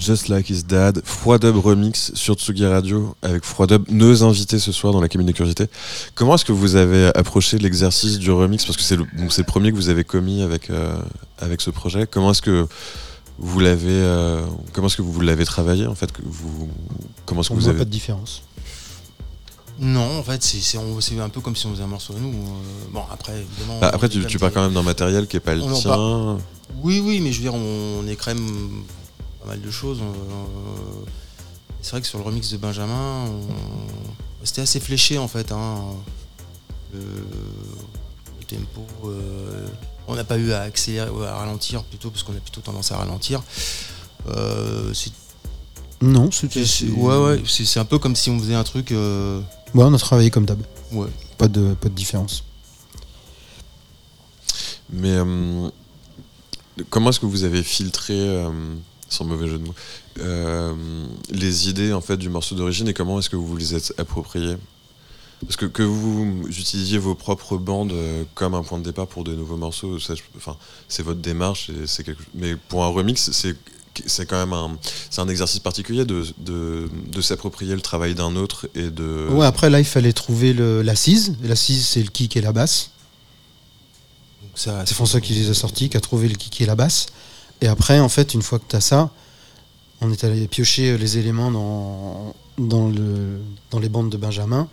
Just Like His Dad, Froidub Remix sur Tsugi Radio avec Froidub, nos invités ce soir dans la cabine de curiosité. Comment est-ce que vous avez approché l'exercice du remix? Parce que c'est le, donc c'est le premier que vous avez commis avec, euh, avec ce projet. Comment est-ce que vous l'avez, euh, comment est-ce que vous l'avez travaillé en fait que vous, Comment est-ce que vous avez pas de différence. Non, en fait, c'est c'est- on- c'est un peu comme si on faisait un morceau à nous. euh, bon, après, évidemment. Ah, Après, tu, est tu quand même quand même d'un matériel qui est pas le On en tien. Oui, oui, mais je veux dire, on, on écrème pas mal de choses. euh, c'est vrai que sur le remix de Benjamin, on- c'était assez fléché en fait. hein. Le, le tempo, euh, on n'a pas eu à accélérer ou à ralentir plutôt, parce qu'on a plutôt tendance à ralentir. Euh, c'est- Non, c'était. c'est- ouais, ouais, c'est c'est un peu comme si on faisait un truc. euh, Ouais, on a travaillé comme d'hab. ouais. Pas de, pas de différence. Mais euh, comment est-ce que vous avez filtré, euh, sans mauvais jeu de mots, euh, les idées en fait du morceau d'origine et comment est-ce que vous vous les êtes appropriées Parce que que vous utilisiez vos propres bandes euh, comme un point de départ pour de nouveaux morceaux, enfin, c'est votre démarche, c'est quelque... mais pour un remix, c'est c'est quand même un, c'est un exercice particulier de, de, s'approprier le travail d'un autre et de... Ouais, après, là, il fallait trouver l'assise. L'assise, c'est le kick et la basse. C'est François qui les a sortis, qui a trouvé le kick et la basse. Et après, en fait, une fois que tu as ça, on est allé piocher les éléments dans, dans, le, dans les bandes de Benjamin.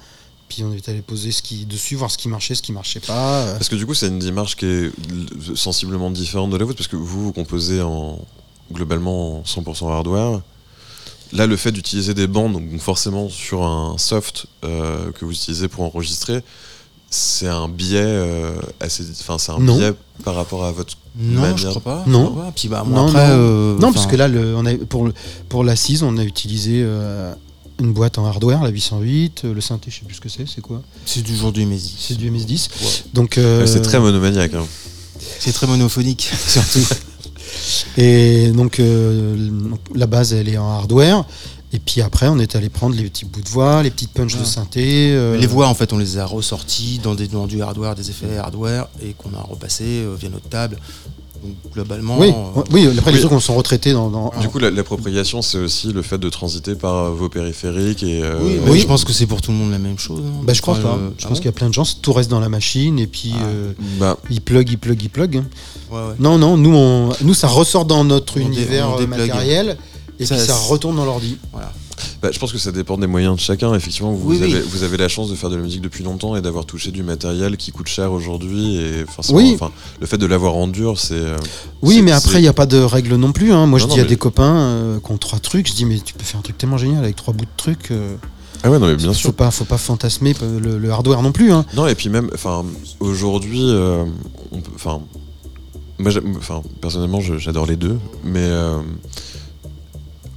Puis on est allé poser ce qui, dessus, voir ce qui marchait, ce qui marchait pas. Parce que du coup, c'est une démarche qui est sensiblement différente de la vôtre, parce que vous, vous composez en, globalement en 100% hardware. Là, le fait d'utiliser des bandes, donc forcément sur un soft euh, que vous utilisez pour enregistrer, c'est un biais euh, assez, enfin c'est un Non. biais par rapport à votre Non, manière- je crois pas. Non. crois pas. Puis bah, moi, non, après, non. euh, non, parce que là, le, on a, pour, le- pour l'assise, on a utilisé euh, une boîte en hardware, la 808. euh, Le synthé, je sais plus ce que c'est, c'est quoi? C'est du jour du MS10. C'est du MS10. Ouais. Donc, euh, c'est très monomaniaque. hein. C'est très monophonique, [LAUGHS] surtout. Et donc, euh, donc, la base, elle est en hardware. Et puis après, on est allé prendre les petits bouts de voix, les petites punches de Ah. synthé. euh, Les voix, en fait, on les a ressorties dans, des, dans du hardware, des effets hardware, et qu'on a repassé euh, via notre table. Donc, globalement. Oui, euh, oui, après les Oui. trucs, on sont retraités dans. dans- Du coup, la- l'appropriation, c'est aussi le fait de transiter par vos périphériques et. euh, oui, je pense que c'est pour tout le monde la même chose. hein. Bah, je crois Enfin, pas. je ah pense bon qu'il y a plein de gens, tout reste dans la machine et puis Ah. euh, Bah, ils plug, ils plug, ils plug. Ouais, ouais. Non, non, nous, on, nous ça ressort dans notre On univers matériel et Ça, puis ça c'est- retourne dans l'ordi. Voilà. Bah, je pense que ça dépend des moyens de chacun. Effectivement, vous, Oui, avez, vous avez la chance de faire de la musique depuis longtemps et d'avoir touché du matériel qui coûte cher aujourd'hui. Et Oui. le fait de l'avoir en dur, c'est. euh, Oui, mais après, il n'y a pas de règle non plus. hein. Moi, Non, je non, dis à mais- des copains euh, qui ont trois trucs, je dis, mais tu peux faire un truc tellement génial avec trois bouts de trucs. euh, Ah ouais, non, mais bien faut sûr. pas, faut pas fantasmer le, le hardware non plus. hein. Non, et puis même, enfin, aujourd'hui, euh, on peut- enfin, moi, enfin, personnellement, j'adore les deux, mais euh,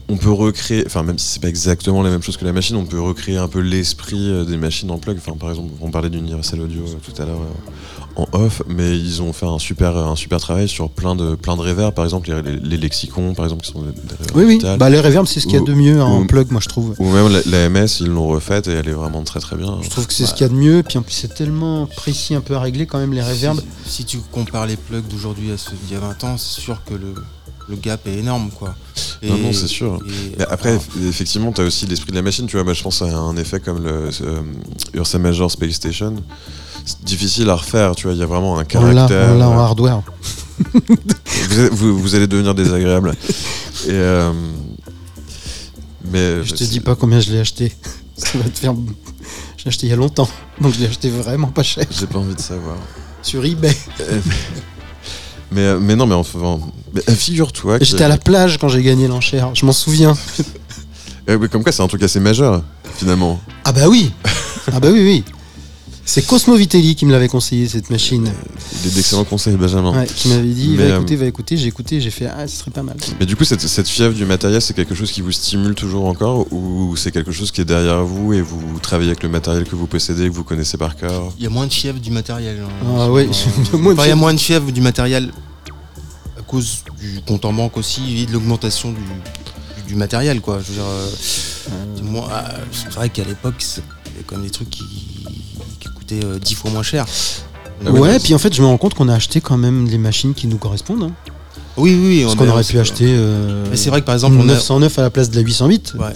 on peut recréer, enfin, même si c'est pas exactement la même chose que la machine, on peut recréer un peu l'esprit euh, des machines en plug. Enfin, par exemple, on parlait d'Universal Audio euh, tout à l'heure euh, en off, mais ils ont fait un super, un super travail sur plein de, plein de reverbs, par exemple, les, les- les lexicons, par exemple, qui sont des, des reverbs Oui, oui. Bah, les reverbs, c'est ce qu'il y a de mieux hein, en plug, moi, je trouve. Ou même la, la MS, ils l'ont refaite et elle est vraiment très très bien. Je trouve que c'est ce qu'il y a de mieux. Puis en plus, c'est tellement précis, un peu à régler quand même les reverbs. Si, si tu compares les plugs d'aujourd'hui à ceux d'il y a 20 ans, c'est sûr que le, le gap est énorme. Quoi. Non, non, c'est sûr. et- Mais après, effectivement, tu as aussi l'esprit de la machine. Tu vois, moi, je pense à un effet comme le euh, Ursa Major Space Station. C'est difficile à refaire, tu vois. Il y a vraiment un caractère. on l'a en hardware. [LAUGHS] vous, vous- vous allez devenir désagréable. Et, euh, mais Je te dis pas combien je l'ai acheté. [LAUGHS] Ça va te faire. Je l'ai acheté il y a longtemps. Donc je l'ai acheté vraiment pas cher. J'ai pas envie de savoir. Sur eBay. Mais, euh, mais non, mais enfin, mais, euh, figure-toi. Que- J'étais à la plage quand j'ai gagné l'enchère. Je m'en souviens. [LAUGHS] Mais comme quoi, c'est un truc assez majeur, finalement. Ah bah oui. Ah bah oui, oui. C'est Cosmo Vitelli qui me l'avait conseillé cette machine. Il est d'excellents conseils, Benjamin. Ouais, qui m'avait dit Mais, va euh, écouter, va écouter. J'ai écouté, j'ai fait ah ce serait pas mal. Mais du coup, cette, cette fièvre du matériel, c'est quelque chose qui vous stimule toujours encore ou c'est quelque chose qui est derrière vous et vous travaillez avec le matériel que vous possédez, que vous connaissez par cœur? Il y a moins de fièvre du matériel. hein. Ah ouais, Euh, [LAUGHS] moins de enfin, il y a moins de fièvre du matériel à cause du compte en banque aussi et de l'augmentation du, matériel. Quoi. Je veux dire, euh, moi, ah, c'est vrai qu'à l'époque, c'est- il y avait quand même des trucs qui, qui coûtaient euh, 10 fois moins cher. Ah ouais, mais puis en fait, je me rends compte qu'on a acheté quand même les machines qui nous correspondent. hein. Oui, oui. Ce on- qu'on aurait pu acheter euh, Mais c'est vrai que par exemple, une on a- 909 à la place de la 808. Ouais,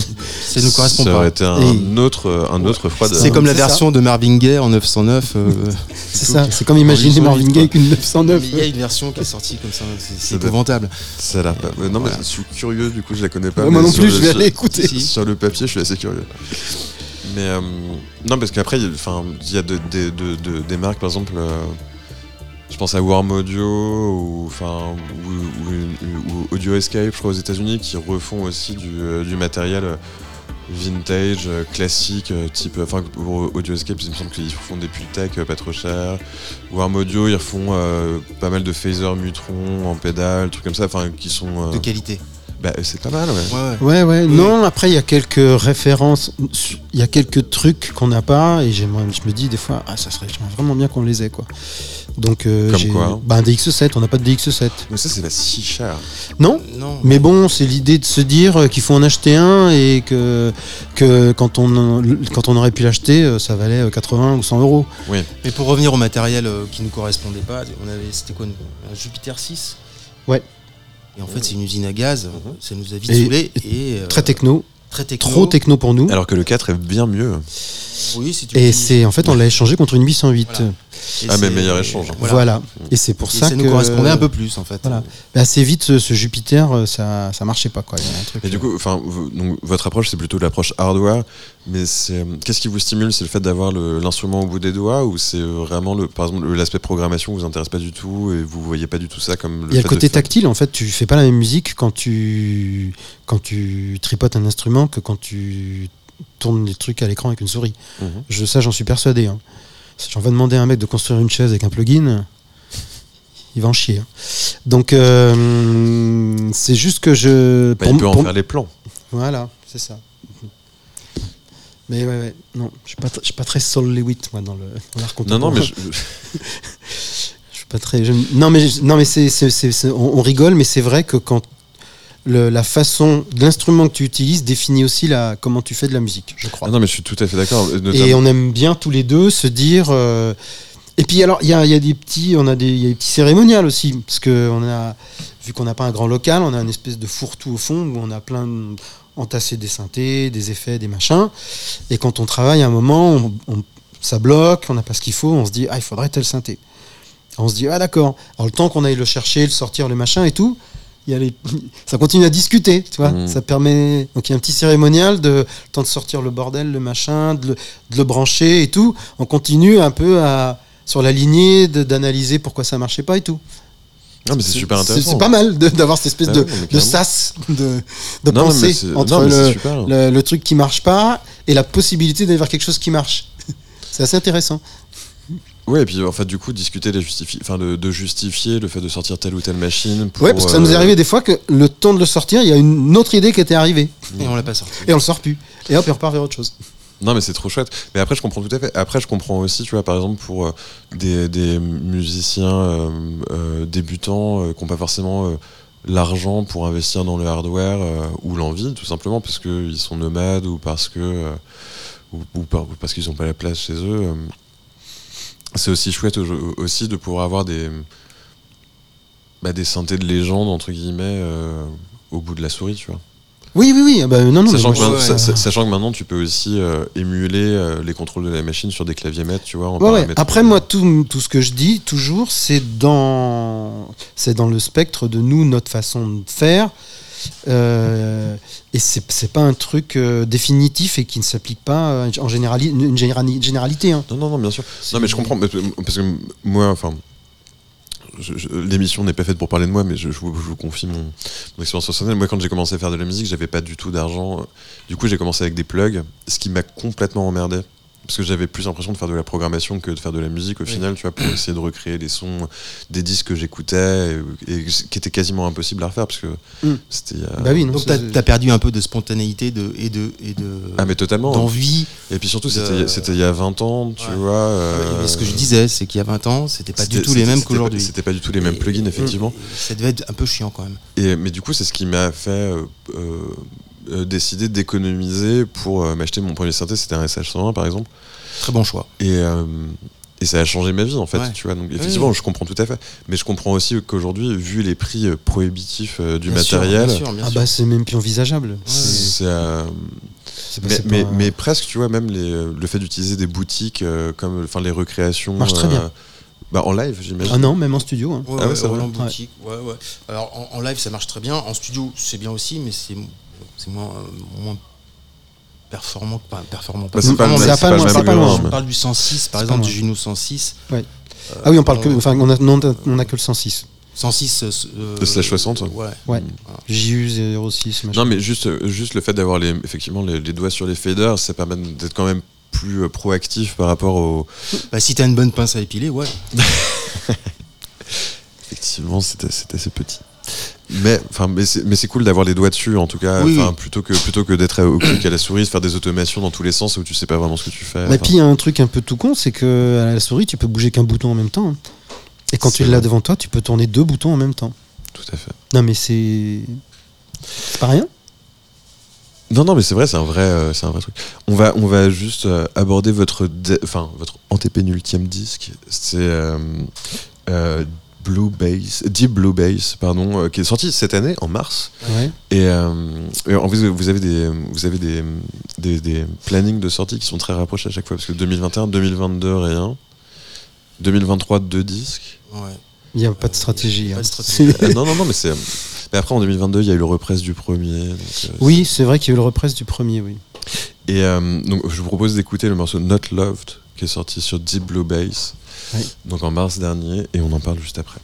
ça ne correspond ça pas. aurait été un Et- autre, un autre froid de- C'est comme la ça. version de Marvin Gaye en 909. euh, [LAUGHS] C'est ça, c'est comme imaginer 808, Marvin Gaye une mais 909. il y a une version qui est sortie comme ça, c'est- Ça épouvantable. Ça a pas. non, mais Voilà. je suis curieux, du coup, je la connais pas. Ouais, moi non plus, je vais aller écouter. Sur le papier, je suis assez curieux. Mais euh, non, parce qu'après, il y a- des marques, par exemple, euh, je pense à Warm Audio ou, ou, Audio Escape, je crois, aux États-Unis, qui refont aussi du, euh, du matériel euh, vintage, classique, type. Enfin, pour Audio Escape, il me semble qu'ils font des Pultec euh, pas trop chers. Warm Audio, ils refont pas mal de phasers Mutron en pédale, trucs comme ça, enfin, qui sont. De qualité. Bah, c'est pas mal, ouais. Ouais, ouais. Ouais, ouais. Oui. Non, après, il y a quelques références, il y a quelques trucs qu'on n'a pas, et je me dis des fois, ah, ça serait j'aimerais vraiment bien qu'on les ait, quoi. Donc, euh, Comme j'ai- quoi bah, un DX7, on n'a pas de DX7. Mais ça, c'est pas si cher. Non? Non. Mais bon, c'est l'idée de se dire euh, qu'il faut en acheter un et que, que quand, on, quand on aurait pu l'acheter, euh, ça valait euh, 80 ou 100 euros. Mais pour revenir au matériel qui ne correspondait pas, on avait, c'était quoi Un Jupiter 6 Ouais. Et en fait, c'est une usine à gaz, ça nous a vite Et-. Et, euh, Très techno, très techno. trop techno pour nous. Alors que le 4 est bien mieux. Oui, si tu Et veux. c'est en fait, on l'a échangé contre une 808. Voilà. Et Ah, mais c'est- meilleur échange. Voilà. Et c'est pour Et ça, ça, que nous correspondait un peu plus, en fait. Voilà. Mais assez vite, ce, ce Jupiter, euh, ça, ça marchait pas, quoi. Il y a un truc, Et du euh, coup, enfin, v- donc, votre approche, c'est plutôt l'approche hardware. Mais euh, qu'est-ce qui vous stimule? C'est le fait d'avoir l'instrument au bout des doigts ou c'est vraiment le, par exemple, le- l'aspect programmation vous intéresse pas du tout et vous voyez pas du tout ça comme le Il y a le côté tactile, en fait, tu fais pas la même musique quand tu, quand tu tripotes un instrument que quand tu tournes les trucs à l'écran avec une souris. Mhm. Je, ça, j'en suis persuadé. Hein. Si j'en vais demander à un mec de construire une chaise avec un plugin, il va en chier. hein. Donc, euh, c'est juste que je. Bah, pour- il peut en pour- faire les plans. Voilà, c'est ça. Mais ouais, ouais, non, je suis pas, je suis pas très Soul Lewitt, moi, dans le dans l'art Non, non, contemporain. mais je- [LAUGHS] Je suis pas très. je- Non, mais, non, mais c'est, c'est- c'est- c'est- on, on rigole, mais c'est vrai que quand le- la façon, l'instrument que tu utilises définit aussi la, comment tu fais de la musique, je crois. Ah non, mais je suis tout à fait d'accord. Et Notamment- on aime bien tous les deux se dire. euh, Et puis alors, il y a, y a des petits, on a des, y a des petits cérémoniales aussi, parce que on a, vu qu'on n'a pas un grand local, on a une espèce de fourre-tout au fond où on a plein de- entassé des synthés, des effets, des machins. Et quand on travaille, à un moment, on- on- ça bloque, on n'a pas ce qu'il faut, on se dit ah il faudrait tel synthé. On se dit ah d'accord. Alors le temps qu'on aille le chercher, le sortir, le machin et tout. Il y a les... [LAUGHS] Ça continue à discuter, tu vois. Mhm. Ça permet. Donc il y a un petit cérémonial de le temps de sortir le bordel, le machin, de le, de le brancher et tout. On continue un peu à sur la lignée d'analyser pourquoi ça marchait pas et tout. Non, mais c'est super intéressant. C'est pas mal de- d'avoir cette espèce Ah de, de sas de, de Non, pensée entre non, mais c'est le, super. le, le truc qui marche pas et la possibilité d'aller vers quelque chose qui marche. [LAUGHS] C'est assez intéressant. Ouais, et puis en fait, du coup, discuter de, justifier, enfin, de, de justifier le fait de sortir telle ou telle machine. Pour, Ouais, parce que ça nous est euh, arrivé des fois que le temps de le sortir, il y a une autre idée qui était arrivée Et on l'a pas sorti. et on le sort plus. Et hop, il repart vers autre chose. Non, mais c'est trop chouette. Mais après, je comprends tout à fait. Après, je comprends aussi, tu vois, par exemple, pour euh, des, musiciens euh, euh, débutants qui n'ont pas forcément l'argent pour investir dans le hardware ou l'envie, tout simplement, parce qu'ils sont nomades ou parce que. ou, ou par- ou parce qu'ils n'ont pas la place chez eux. c'est aussi chouette au- aussi de pouvoir avoir des. bah, des synthés de légende, entre guillemets, au bout de la souris, tu vois. Oui, oui, oui. ah bah, non, non, Sachant, mais que maintenant, sachant que tu peux aussi euh, émuler euh, les contrôles de la machine sur des claviers maîtres, tu vois. En Ouais. Après, moi, tout, tout ce que je dis, toujours, c'est dans, c'est dans le spectre de nous, notre façon de faire. Euh, et c'est c'est pas un truc euh, définitif et qui ne s'applique pas euh, en générali une générali- généralité. hein. Non, non, non, bien sûr. Non, mais je comprends. Parce que moi, enfin. L'émission n'est pas faite pour parler de moi, mais je, je vous, je vous confie mon, mon expérience personnelle. Moi, quand j'ai commencé à faire de la musique, j'avais pas du tout d'argent. Du coup, j'ai commencé avec des plugs, ce qui m'a complètement emmerdé. Parce que j'avais plus l'impression de faire de la programmation que de faire de la musique au Oui. final, tu vois, pour essayer de recréer les sons des disques que j'écoutais et, et qui était quasiment impossible à refaire parce que Mm. c'était. il y a- Bah oui, Donc t'as as perdu un peu de spontanéité de, et de et de Ah, mais totalement. d'envie. Et puis surtout, de- c'était c'était il y a 20 ans, tu Ouais. vois. euh, Mais ce que je disais, c'est qu'il y a 20 ans, c'était pas du tout les mêmes qu'aujourd'hui. C'était pas du tout les mêmes Et- plugins, effectivement. Ça devait être un peu chiant quand même. Et, mais du coup, c'est ce qui m'a fait euh, euh, décider d'économiser pour euh, m'acheter mon premier synthé. C'était un SH101 par exemple. Très bon choix. Et, euh, Et ça a changé ma vie en fait, Ouais. tu vois. Donc effectivement, Oui. je comprends tout à fait. Mais je comprends aussi qu'aujourd'hui, vu les prix euh, prohibitifs euh, du Bien sûr, matériel, bien sûr, bien Ah sûr. bah c'est même plus envisageable. euh, C'est mais, mais, presque, tu vois, même les, le fait d'utiliser des boutiques euh, comme enfin les recréations. Marche très bien. bah, en live, j'imagine. Ah non, même en studio. hein. Ouais, Ah ouais, ouais, c'est ouais, vrai en boutique. Ouais, ouais. Alors en, en live ça marche très bien, en studio c'est bien aussi, mais c'est c'est moins, euh, moins performant que pas performant. Bah, c'est pas pas loin, pas loin. On parle du 106, par exemple du. Juno 106. Ouais. Ah oui, on parle que, enfin, on a, non, on a que le 106. 106 euh, De slash 60. Ouais. Ouais. JU 06, machin. Non, mais juste, euh, juste le fait d'avoir les, effectivement les, les doigts sur les faders, ça permet d'être quand même plus euh, proactif par rapport au. Bah, si t'as une bonne pince à épiler, ouais. [LAUGHS] Effectivement, c'est c'est assez petit. Mais, enfin, mais c'est cool d'avoir les doigts dessus, en tout cas, Oui, enfin, oui. plutôt que plutôt que d'être au clic à la souris, de faire des automations dans tous les sens où tu sais pas vraiment ce que tu fais. Et puis il y a un truc un peu tout con, c'est que à la souris, tu peux bouger qu'un bouton en même temps. hein. Et quand tu l'as devant toi, tu peux tourner deux boutons en même temps. tout à fait. Non mais c'est c'est pas rien. Non, non, mais c'est vrai, c'est un vrai, euh, c'est un vrai truc. On va, on va juste euh, aborder votre, enfin, votre antépénultième disque. C'est euh, Blue Bass, Deep Blue Bass, pardon, euh, qui est sorti cette année en mars. Ouais. Et, euh, et en plus, vous avez des, vous avez des, des, des plannings de sortie qui sont très rapprochés à chaque fois, parce que 2021, 2022, rien. 2023, deux disques. ouais. Il n'y a pas de stratégie. Pas hein. de stratégie. C'est- Euh, non, non, non, mais c'est. Mais après, en 2022, il y a eu le represse du premier. donc, euh, Oui, c'est vrai qu'il y a eu le represse du premier, oui. Et euh, donc, je vous propose d'écouter le morceau Not Loved, qui est sorti sur Deep Blue Bass, Oui. donc en mars dernier, et on en parle juste après.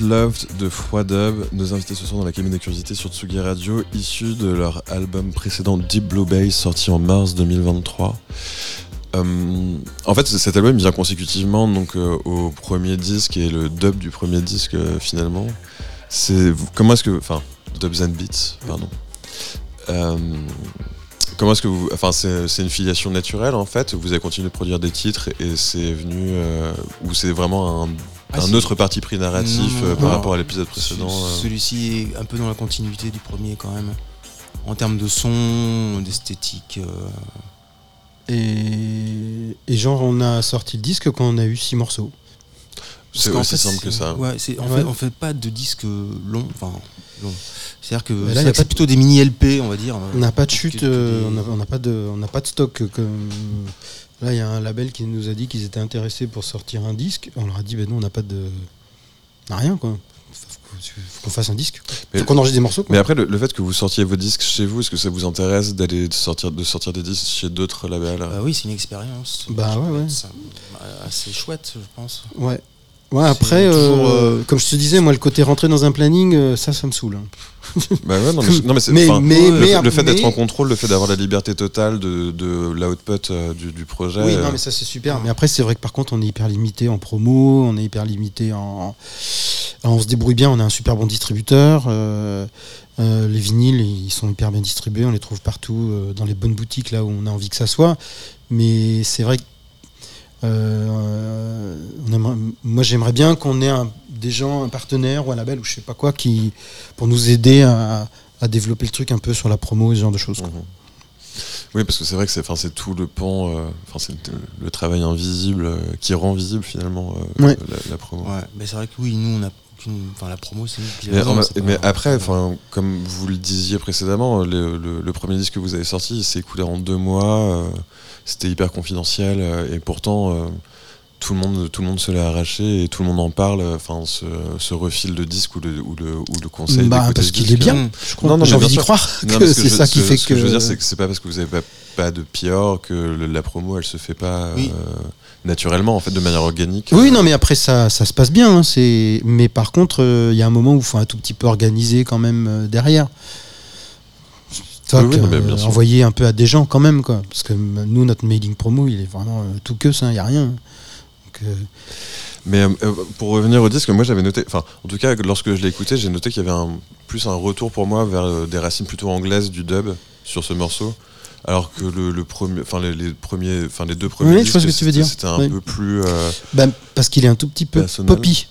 Loved de Froid Dub, nos invités ce soir dans la cabine des curiosités sur Tsugi Radio, issus de leur album précédent Deep Blue Bass, sorti en mars 2023. Euh, en fait, cet album vient consécutivement donc, euh, au premier disque et le dub du premier disque euh, finalement. C'est comment est-ce que, enfin, Dubs and Beats, pardon. Comment est-ce que vous, enfin, c'est une filiation naturelle en fait. Vous avez continué de produire des titres et c'est venu ou c'est vraiment un, Ah, un autre parti pris narratif Non, euh, non, par non. rapport à l'épisode précédent. Ce- euh. Celui-ci est un peu dans la continuité du premier quand même. En termes de son, d'esthétique. euh, Et, et genre, on a sorti le disque quand on a eu six morceaux. C'est aussi simple que ça. Ouais, en Ouais. fait, on fait pas de disques longs. Enfin, longs. C'est-à-dire que là, a c'est pas de- plutôt des mini LP, on va dire. On n'a pas de chute, que euh, des- on n'a pas, de- on n'a pas de stock. euh, Comme... Là, il y a un label qui nous a dit qu'ils étaient intéressés pour sortir un disque. On leur a dit, ben non, on n'a pas de. On n'a rien, quoi. Faut, faut qu'on fasse un disque. Faut qu'on enregistre des morceaux, quoi. Mais après, le, le fait que vous sortiez vos disques chez vous, est-ce que ça vous intéresse d'aller de sortir, de sortir des disques chez d'autres labels? Bah oui, c'est une expérience. Bah ouais, ouais. C'est assez chouette, je pense. Ouais. Ouais, après, toujours, euh, euh, comme je te disais, moi, le côté rentrer dans un planning, euh, ça, ça me saoule. hein. [LAUGHS] Bah ouais, non, mais, non, mais c'est- Mais- enfin, mais- le, fait- le fait mais- d'être en contrôle, le fait d'avoir la liberté totale de, de l'output euh, du, du projet. Oui, euh, non, mais ça c'est super. Mais après, c'est vrai que par contre, on est hyper limité en promo, on est hyper limité en. Alors, on se débrouille bien, on a un super bon distributeur. euh, euh, les vinyles, ils sont hyper bien distribués, on les trouve partout euh, dans les bonnes boutiques là où on a envie que ça soit. Mais c'est vrai que. Euh, on aimerait- moi, j'aimerais bien qu'on ait un- des gens, un partenaire ou un label ou je sais pas quoi, qui pour nous aider à, à développer le truc un peu sur la promo et ce genre de choses. quoi. Mhm. Oui, parce que c'est vrai que c'est, enfin, c'est tout le pan, euh, enfin, c'est le, le travail invisible euh, qui rend visible finalement euh, Ouais. la, la promo. Ouais, mais c'est vrai que oui, nous, on a aucune. Enfin, la promo, c'est qui Mais, en- c'est mais pas- après, enfin, comme vous le disiez précédemment, le, le- le premier disque que vous avez sorti, il s'est écoulé en deux mois. euh, c'était hyper confidentiel euh, et pourtant euh, tout le monde, tout le monde se l'a arraché et tout le monde en parle. Enfin, ce, ce refil de disque ou le, ou le, ou le conseil. Bah, parce ce qu'il est bien. Je. Non, non, J'ai mais envie d'y croire mais [LAUGHS] ce c'est je- ça qui ce- fait ce que. je veux dire, c'est que c'est pas parce que vous avez pas, pas de PR que le- la promo, elle se fait pas Oui. euh, naturellement, en fait, de manière organique. Oui, non, mais après ça, ça se passe bien. hein, c'est... Mais par contre, euh, il y a un moment où il faut un tout petit peu organiser quand même euh, derrière. Oui, oui, euh, envoyer un peu à des gens quand même, quoi. Parce que nous, notre mailing promo, il est vraiment tout que ça, il n'y a rien. Donc, Mais pour revenir au disque, moi j'avais noté, enfin en tout cas lorsque je l'ai écouté, j'ai noté qu'il y avait un, plus un retour pour moi vers des racines plutôt anglaises du dub sur ce morceau, alors que le, le premier, enfin les, les premiers, enfin les deux premiers Oui, je que tu veux c'était- dire. c'était un Oui. peu plus euh, bah, parce qu'il est un tout petit peu Personnel. poppy.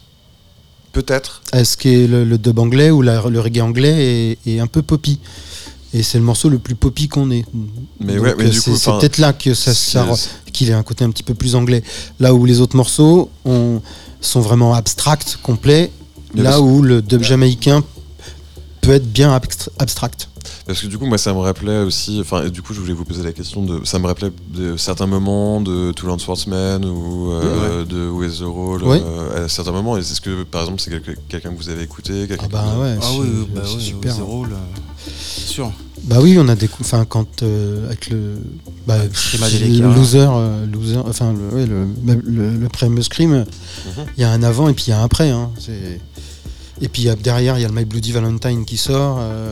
peut-être. Est-ce que le, le dub anglais ou la- le reggae anglais est, est un peu poppy? Et c'est le morceau le plus poppy qu'on ait. Mais ouais, mais du c'est, peut-être là que ça, qu'il ait un côté un petit peu plus anglais. Là où les autres morceaux ont- sont vraiment abstracts, complets. Là où le dub jamaïcain peut être bien abstra- abstract. Parce que du coup, moi, ça me rappelait aussi. Enfin, du coup, je voulais vous poser la question de. Ça me rappelait de certains moments de Toulon Sportsman ou euh, de Où is the Roll Ouais. euh, à certains moments. Et est-ce que, par exemple, c'est quelqu'un que vous avez écouté quelqu'un Ah bah que ouais, Ah c'est, oui, oui, bah c'est oui, super. Zéro, là. C'est sûr. Bah oui, on a des coups. Enfin, quand euh, avec le, bah, le loser, euh, loser, enfin le, ouais, le, le, le premier scream, Mhm. il y a un avant et puis il y a un après. hein. Et puis il y a- derrière, il y a le My Bloody Valentine qui sort. euh,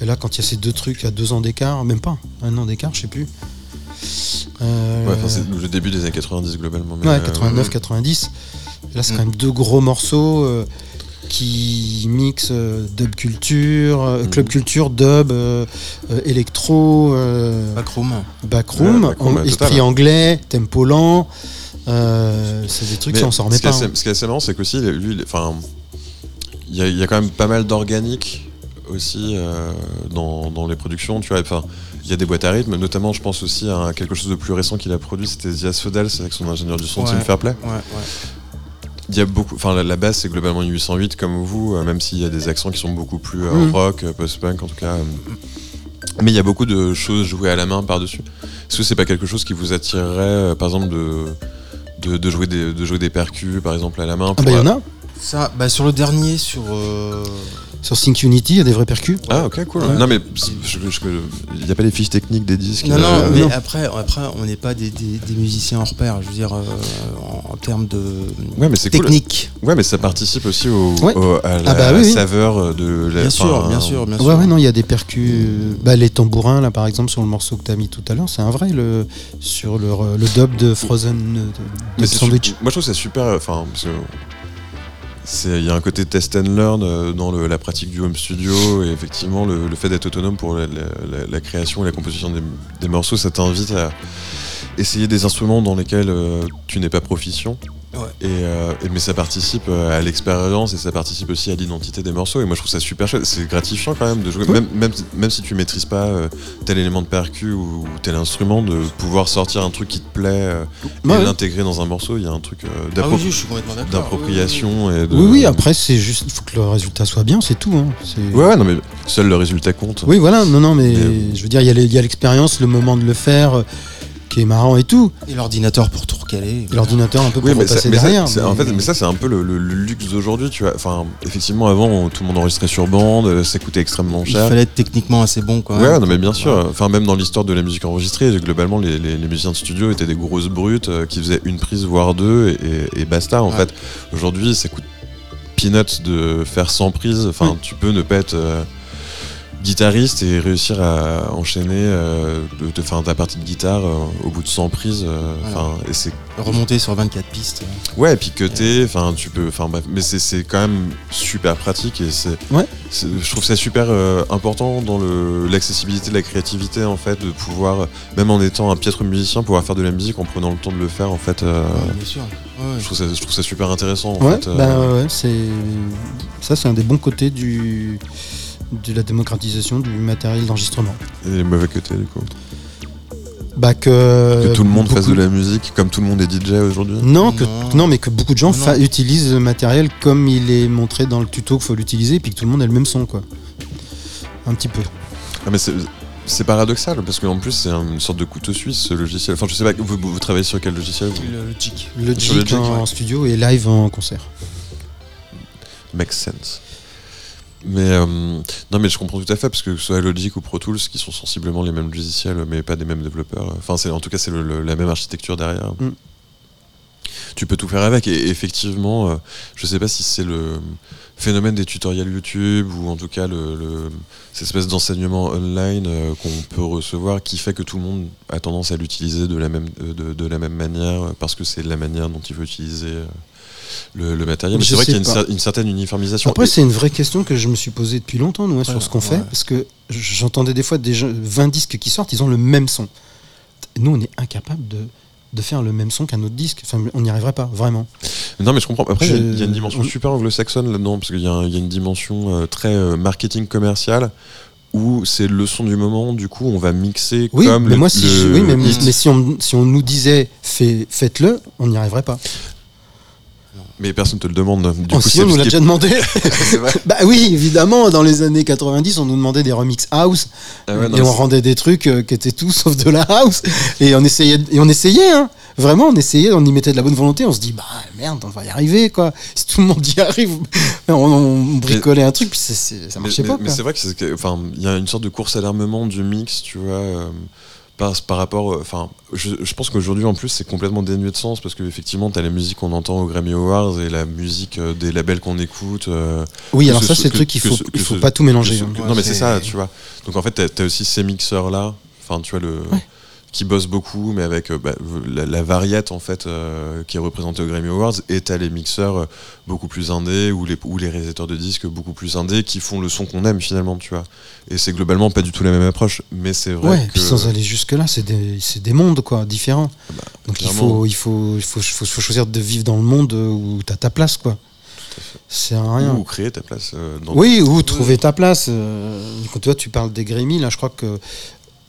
Et là, quand il y a ces deux trucs à deux ans d'écart, même pas, un an d'écart, je sais plus. Euh, Ouais, enfin, c'est le début des années 90 globalement. mais, ouais, euh, 89, 90. Et là, c'est Mm. quand même deux gros morceaux euh, qui mixent euh, dub culture, euh, Mm. club culture, dub, euh, euh, électro, euh, Backroom. backroom, Ouais, backroom, en- esprit total. anglais, tempo lent. euh, c'est des trucs, mais ça, on s'en remet ce qui est pas. assez- hein. Ce qui est assez marrant, c'est qu'aussi, lui, enfin, il y, y a quand même pas mal d'organique aussi euh, dans, dans les productions. Tu vois, enfin, il y a des boîtes à rythme, notamment, je pense aussi à quelque chose de plus récent qu'il a produit, c'était Zias Fodel, c'est avec son ingénieur du son, Ouais. Tim Fairplay. Ouais, ouais. Il y a beaucoup, enfin la, la base c'est globalement une 808 comme vous, euh, même s'il y a des accents qui sont beaucoup plus euh, Mhm. rock, post-punk en tout cas. euh. mais il y a beaucoup de choses jouées à la main par-dessus. Est-ce que c'est pas quelque chose qui vous attirerait, euh, par exemple, de, de, de jouer des, de jouer des percus, par exemple, à la main Ah bah il y en a. Ça, bah sur le dernier, sur, euh, Sur Sync Unity, il y a des vrais percus. Ah, ok, cool. Ouais. Non, mais il n'y a pas les fiches techniques des disques. Non, non, euh, mais non. après, après, on n'est pas des, des- des musiciens hors pair. Je veux dire, euh, en, en termes de Ouais, mais c'est cool. technique. Ouais, mais ça participe aussi au, Ouais. au- à la Ah bah oui, oui. saveur de la. Bien sûr, bien sûr, bien Ouais, sûr. ouais, non, il y a des percus. euh, Bah, les tambourins, là, par exemple, sur le morceau que tu as mis tout à l'heure, c'est un vrai, le, sur le, le dub de Frozen euh, de, de Mais c'est Sandwich. Moi, je trouve ça super. Enfin, que c'est- il y a un côté test and learn euh, dans la pratique du home studio et effectivement le, fait d'être autonome pour la, création et la composition des, des morceaux, ça t'invite à essayer des instruments dans lesquels euh, tu n'es pas proficient. Ouais. Et, euh, et- mais ça participe euh, à l'expérience et ça participe aussi à l'identité des morceaux. Et moi, je trouve ça super chouette. C'est gratifiant quand même de jouer, même, même, même si tu maîtrises pas euh, tel élément de percu ou, ou tel instrument, de pouvoir sortir un truc qui te plaît euh, et ouais. l'intégrer dans un morceau. Il y a un truc euh, Ah oui, d'appropriation et de. Oui, oui, après, c'est juste, il faut que le résultat soit bien, c'est tout. hein. Ouais, ouais, non, mais seul le résultat compte. Oui, voilà, non, non, mais Mais- je veux dire, il y a l'expérience, le moment de le faire, qui est marrant et tout. Et l'ordinateur pour tout recaler. L'ordinateur un peu pour Oui, mais, ça, mais ça, en fait, mais ça, c'est un peu le, le- le luxe d'aujourd'hui, tu vois. Enfin, effectivement, avant, tout le monde enregistrait sur bande, euh, ça coûtait extrêmement Il cher. fallait être techniquement assez bon, quoi. Ouais, non, mais bien sûr. Ouais. Enfin, même dans l'histoire de la musique enregistrée, globalement, les, les- les musiciens de studio étaient des grosses brutes euh, qui faisaient une prise, voire deux, et, et basta. En Ouais. fait, aujourd'hui, ça coûte peanuts de faire 100 prises. Enfin, tu peux ne pas être euh, guitariste et réussir à enchaîner euh, de- de- enfin, ta partie de guitare euh, au bout de 100 prises. euh, Voilà. Et c'est Remonter sur 24 pistes. Ouais, et puis cutter, enfin tu peux, enfin bref, mais c'est c'est quand même super pratique et c'est, Ouais. c'est- je trouve ça super euh, important dans le l'accessibilité de la créativité en fait, de pouvoir, même en étant un piètre musicien, pouvoir faire de la musique en prenant le temps de le faire en fait. Ouais, bien sûr. Ouais, je, trouve ça, je trouve ça super intéressant en Ouais, fait. bah ouais, c'est ça, c'est un des bons côtés du de la démocratisation du matériel d'enregistrement. et les mauvais côtés du coup. Bah que, que tout le monde fasse de la musique comme tout le monde est DJ aujourd'hui. Non, que, Non. non, mais que beaucoup de gens Non, fa- non. utilisent le matériel comme il est montré dans le tuto qu'il faut l'utiliser, et puis que tout le monde ait le même son, quoi. Un petit peu. Ah, mais c'est paradoxal parce qu'en plus c'est une sorte de couteau suisse ce logiciel. Enfin je sais pas, vous, travaillez sur quel logiciel vous Le, le jig jig, en studio et live en concert. Makes sense. Mais euh, non, mais je comprends tout à fait parce que que ce soit Logic ou Pro Tools, qui sont sensiblement les mêmes logiciels, mais pas des mêmes développeurs. Enfin, c'est en tout cas c'est la même architecture derrière. Mm. Tu peux tout faire avec. Et effectivement, euh, je sais pas si c'est le phénomène des tutoriels YouTube ou en tout cas le, le- cette espèce d'enseignement online euh, qu'on peut recevoir qui fait que tout le monde a tendance à l'utiliser de la même euh, de, de la même manière parce que c'est la manière dont il veut utiliser. Le, le matériel. Mais c'est vrai qu'il y a une, pas. cer- une certaine uniformisation. Après, Et- c'est une vraie question que je me suis posée depuis longtemps, nous, hein, sur ce qu'on fait, parce que j'entendais des fois des gens- 20 disques qui sortent, ils ont le même son. Nous, on est incapable de, de faire le même son qu'un autre disque. Enfin, on n'y arriverait pas, vraiment. Non, mais je comprends. Après, il y a- Je- il y, a une dimension on- super anglo-saxonne là-dedans, parce qu'il y, a y une dimension euh, très euh, marketing commercial où c'est le son du moment. Du coup, on va mixer Oui, comme mais le, moi, si, le je- oui, mais, si, on, si on nous disait fait- faites-le, on n'y arriverait pas. Mais personne te le demande. Du Oh, coup, si, on nous l'a déjà demandé. [LAUGHS] Bah oui, évidemment, dans les années 90, on nous demandait des remix house. Ah ouais, non, et on rendait des trucs euh, qui étaient tout sauf de la house. Et on essayait, et on essayait, hein. Vraiment, on essayait, on y mettait de la bonne volonté. On se dit, bah merde, on va y arriver, quoi. Si tout le monde y arrive, [LAUGHS] on, on bricolait un truc, puis c'est- ça marchait mais- pas. mais c'est vrai que enfin, il y a une sorte de course à l'armement du mix, tu vois. euh, par, par rapport, euh, enfin, je, je pense qu'aujourd'hui en plus c'est complètement dénué de sens parce qu'effectivement t'as la musique qu'on entend aux Grammy Awards et la musique euh, des labels qu'on écoute. euh, Oui, alors ce ça, c'est le truc qu'il faut, ce- il que faut ce- pas tout mélanger. que ce- hein. que- Ouais, non mais c'est ça, tu vois. Donc en fait t'as as aussi ces mixeurs là, enfin tu vois le qui bossent beaucoup, mais avec euh, bah, la, la variette en fait euh, qui est représentée aux Grammy Awards, et t'as les mixeurs euh, beaucoup plus indés ou les ou les réalisateurs de disques beaucoup plus indés qui font le son qu'on aime finalement, tu vois. Et c'est globalement pas du tout la même approche, mais c'est vrai Ouais, que puis sans aller jusque-là, c'est des, des mondes quoi, différents. Donc il faut, il, faut, il faut, faut, faut choisir de vivre dans le monde où tu as ta place. quoi. C'est rien. ou créer ta place euh, dans Oui, ou trouver ta place. euh, quand toi, tu parles des Grammy, là, je crois que.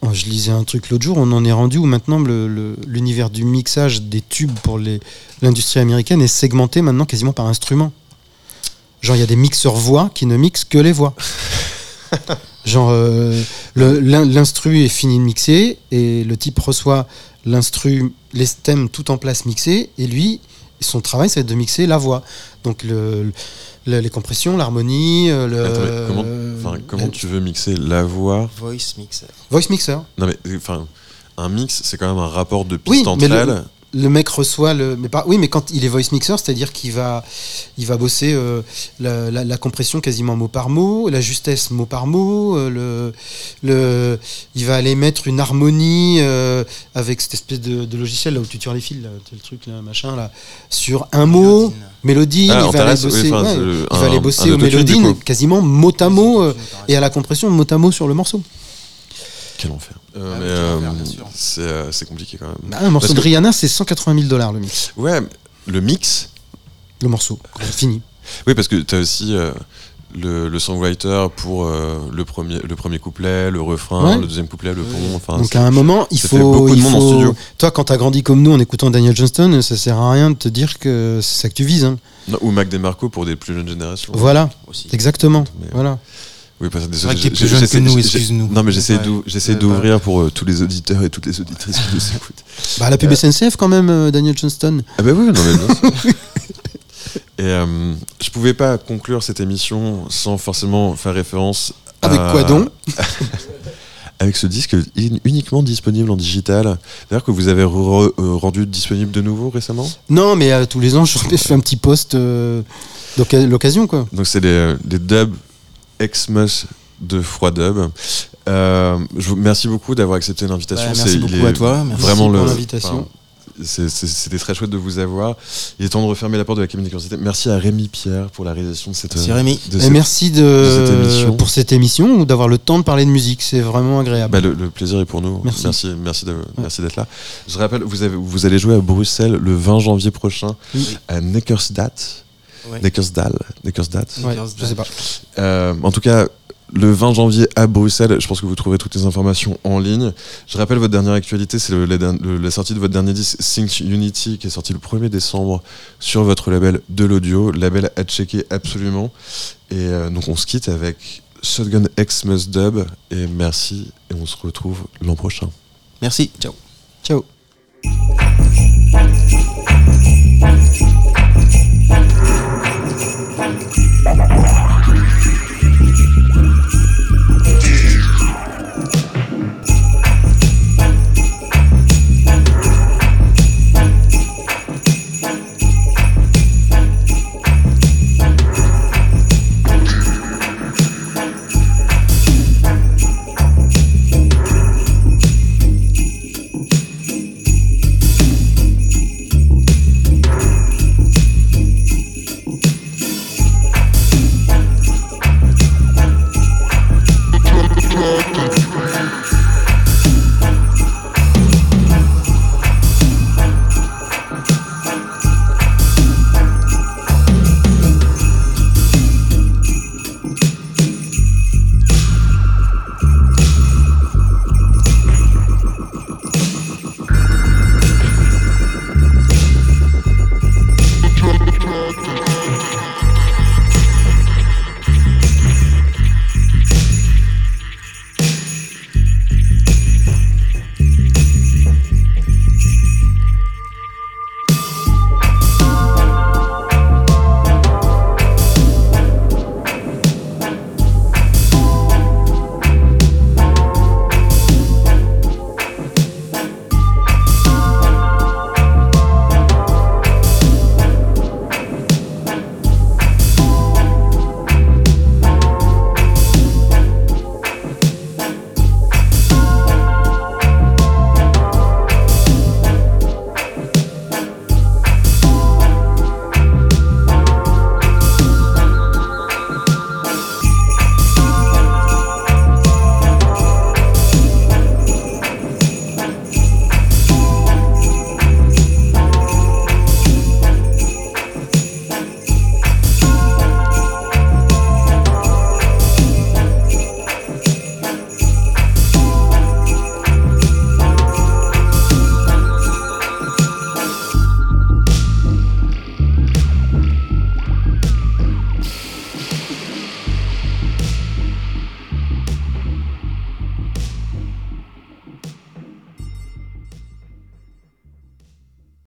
Oh, Je lisais un truc l'autre jour, on en est rendu où maintenant le- le- l'univers du mixage des tubes pour l'industrie américaine est segmenté maintenant quasiment par instrument. Genre, il y a des mixeurs voix qui ne mixent que les voix. [LAUGHS] Genre, euh, l'instru est fini de mixer et le type reçoit l'instru, les stems tout en place mixés et lui, son travail, c'est de mixer la voix. Donc le, le- les compressions, l'harmonie, euh, le Attends, comment, enfin, comment tu veux mixer la voix Voice mixer. voice mixer. Non mais enfin, un mix, c'est quand même un rapport de Oui, pistes entre mais le- elles. Le mec reçoit le. Mais pas, oui, mais quand il est voice mixer, c'est-à-dire qu'il va, il va bosser euh, la, la- la compression quasiment mot par mot, la justesse mot par mot, euh, le, le, il va aller mettre une harmonie euh, avec cette espèce de, de logiciel là où tu tires les fils, là, c'est le truc là, machin là, sur un mot, mélodie, Ah, il va aller oui, bosser, enfin, ouais, va aller bosser aux mélodines quasiment mot à mot euh, et à la compression mot à mot sur le morceau. Quel enfer. Euh, Ah euh, c'est euh, c'est compliqué quand même. Bah, un morceau Parce de que- Rihanna, c'est 180 000 dollars le mix, Ouais, le mix. le morceau, fini. Oui, parce que tu as aussi euh, le, le songwriter pour euh, le, premier, le premier couplet, le refrain, Ouais. le deuxième couplet, le pont. Enfin, Donc à un moment, il ça faut. fait beaucoup de monde en studio. Toi, quand t'as grandi comme nous en écoutant Daniel Johnston, ça sert à rien de te dire que c'est ça que tu vises. hein. Non, ou Mac DeMarco pour des plus jeunes générations. Voilà, Aussi. exactement. Mais- Voilà. Oui, parce que désolé, que plus jeune que nous, excuse-nous. Non, mais j'essaie Ouais. d'ouvrir pour euh, tous les auditeurs et toutes les auditrices qui nous [LAUGHS] écoutent. Bah, la pub Euh. SNCF quand même, euh, Daniel Johnston. Ah bah oui, non mais bien sûr. [LAUGHS] Et euh, je pouvais pas conclure cette émission sans forcément faire référence Avec à- quoi donc [LAUGHS] Avec ce disque in- uniquement disponible en digital. D'ailleurs que vous avez re- euh, rendu disponible de nouveau récemment? Non, mais euh, tous les ans, [LAUGHS] je fais un petit post euh, l'occasion, quoi. Donc c'est les, les dubs Xmas de Froid Dub. Euh, je vous remercie beaucoup d'avoir accepté l'invitation. Merci beaucoup est à toi, merci vraiment pour le- l'invitation. C'était très chouette de vous avoir. Il est temps de refermer la porte de la cabine de curiosité. Merci à Rémi Pierre pour la réalisation de cette. Merci Rémi. de Et cette- merci de, de cette émission. pour cette émission ou d'avoir le temps de parler de musique. C'est vraiment agréable. Bah, le, le plaisir est pour nous. Merci. Merci, merci, d'être là. Je rappelle, vous, avez, vous allez jouer à Bruxelles le 20 janvier prochain Oui. à Neckersdat. Ouais. Neckersdal. Neckersdat. Ouais, je sais pas. Euh, en tout cas, le 20 janvier à Bruxelles, je pense que vous trouverez toutes les informations en ligne. Je rappelle votre dernière actualité, c'est le- la, der- le- la sortie de votre dernier disque Sync Unity qui est sorti le 1er décembre sur votre label de l'audio, label à checker absolument. Et euh, donc on se quitte avec Shotgun Xmas Dub et merci et on se retrouve l'an prochain. Merci. Ciao. Ciao.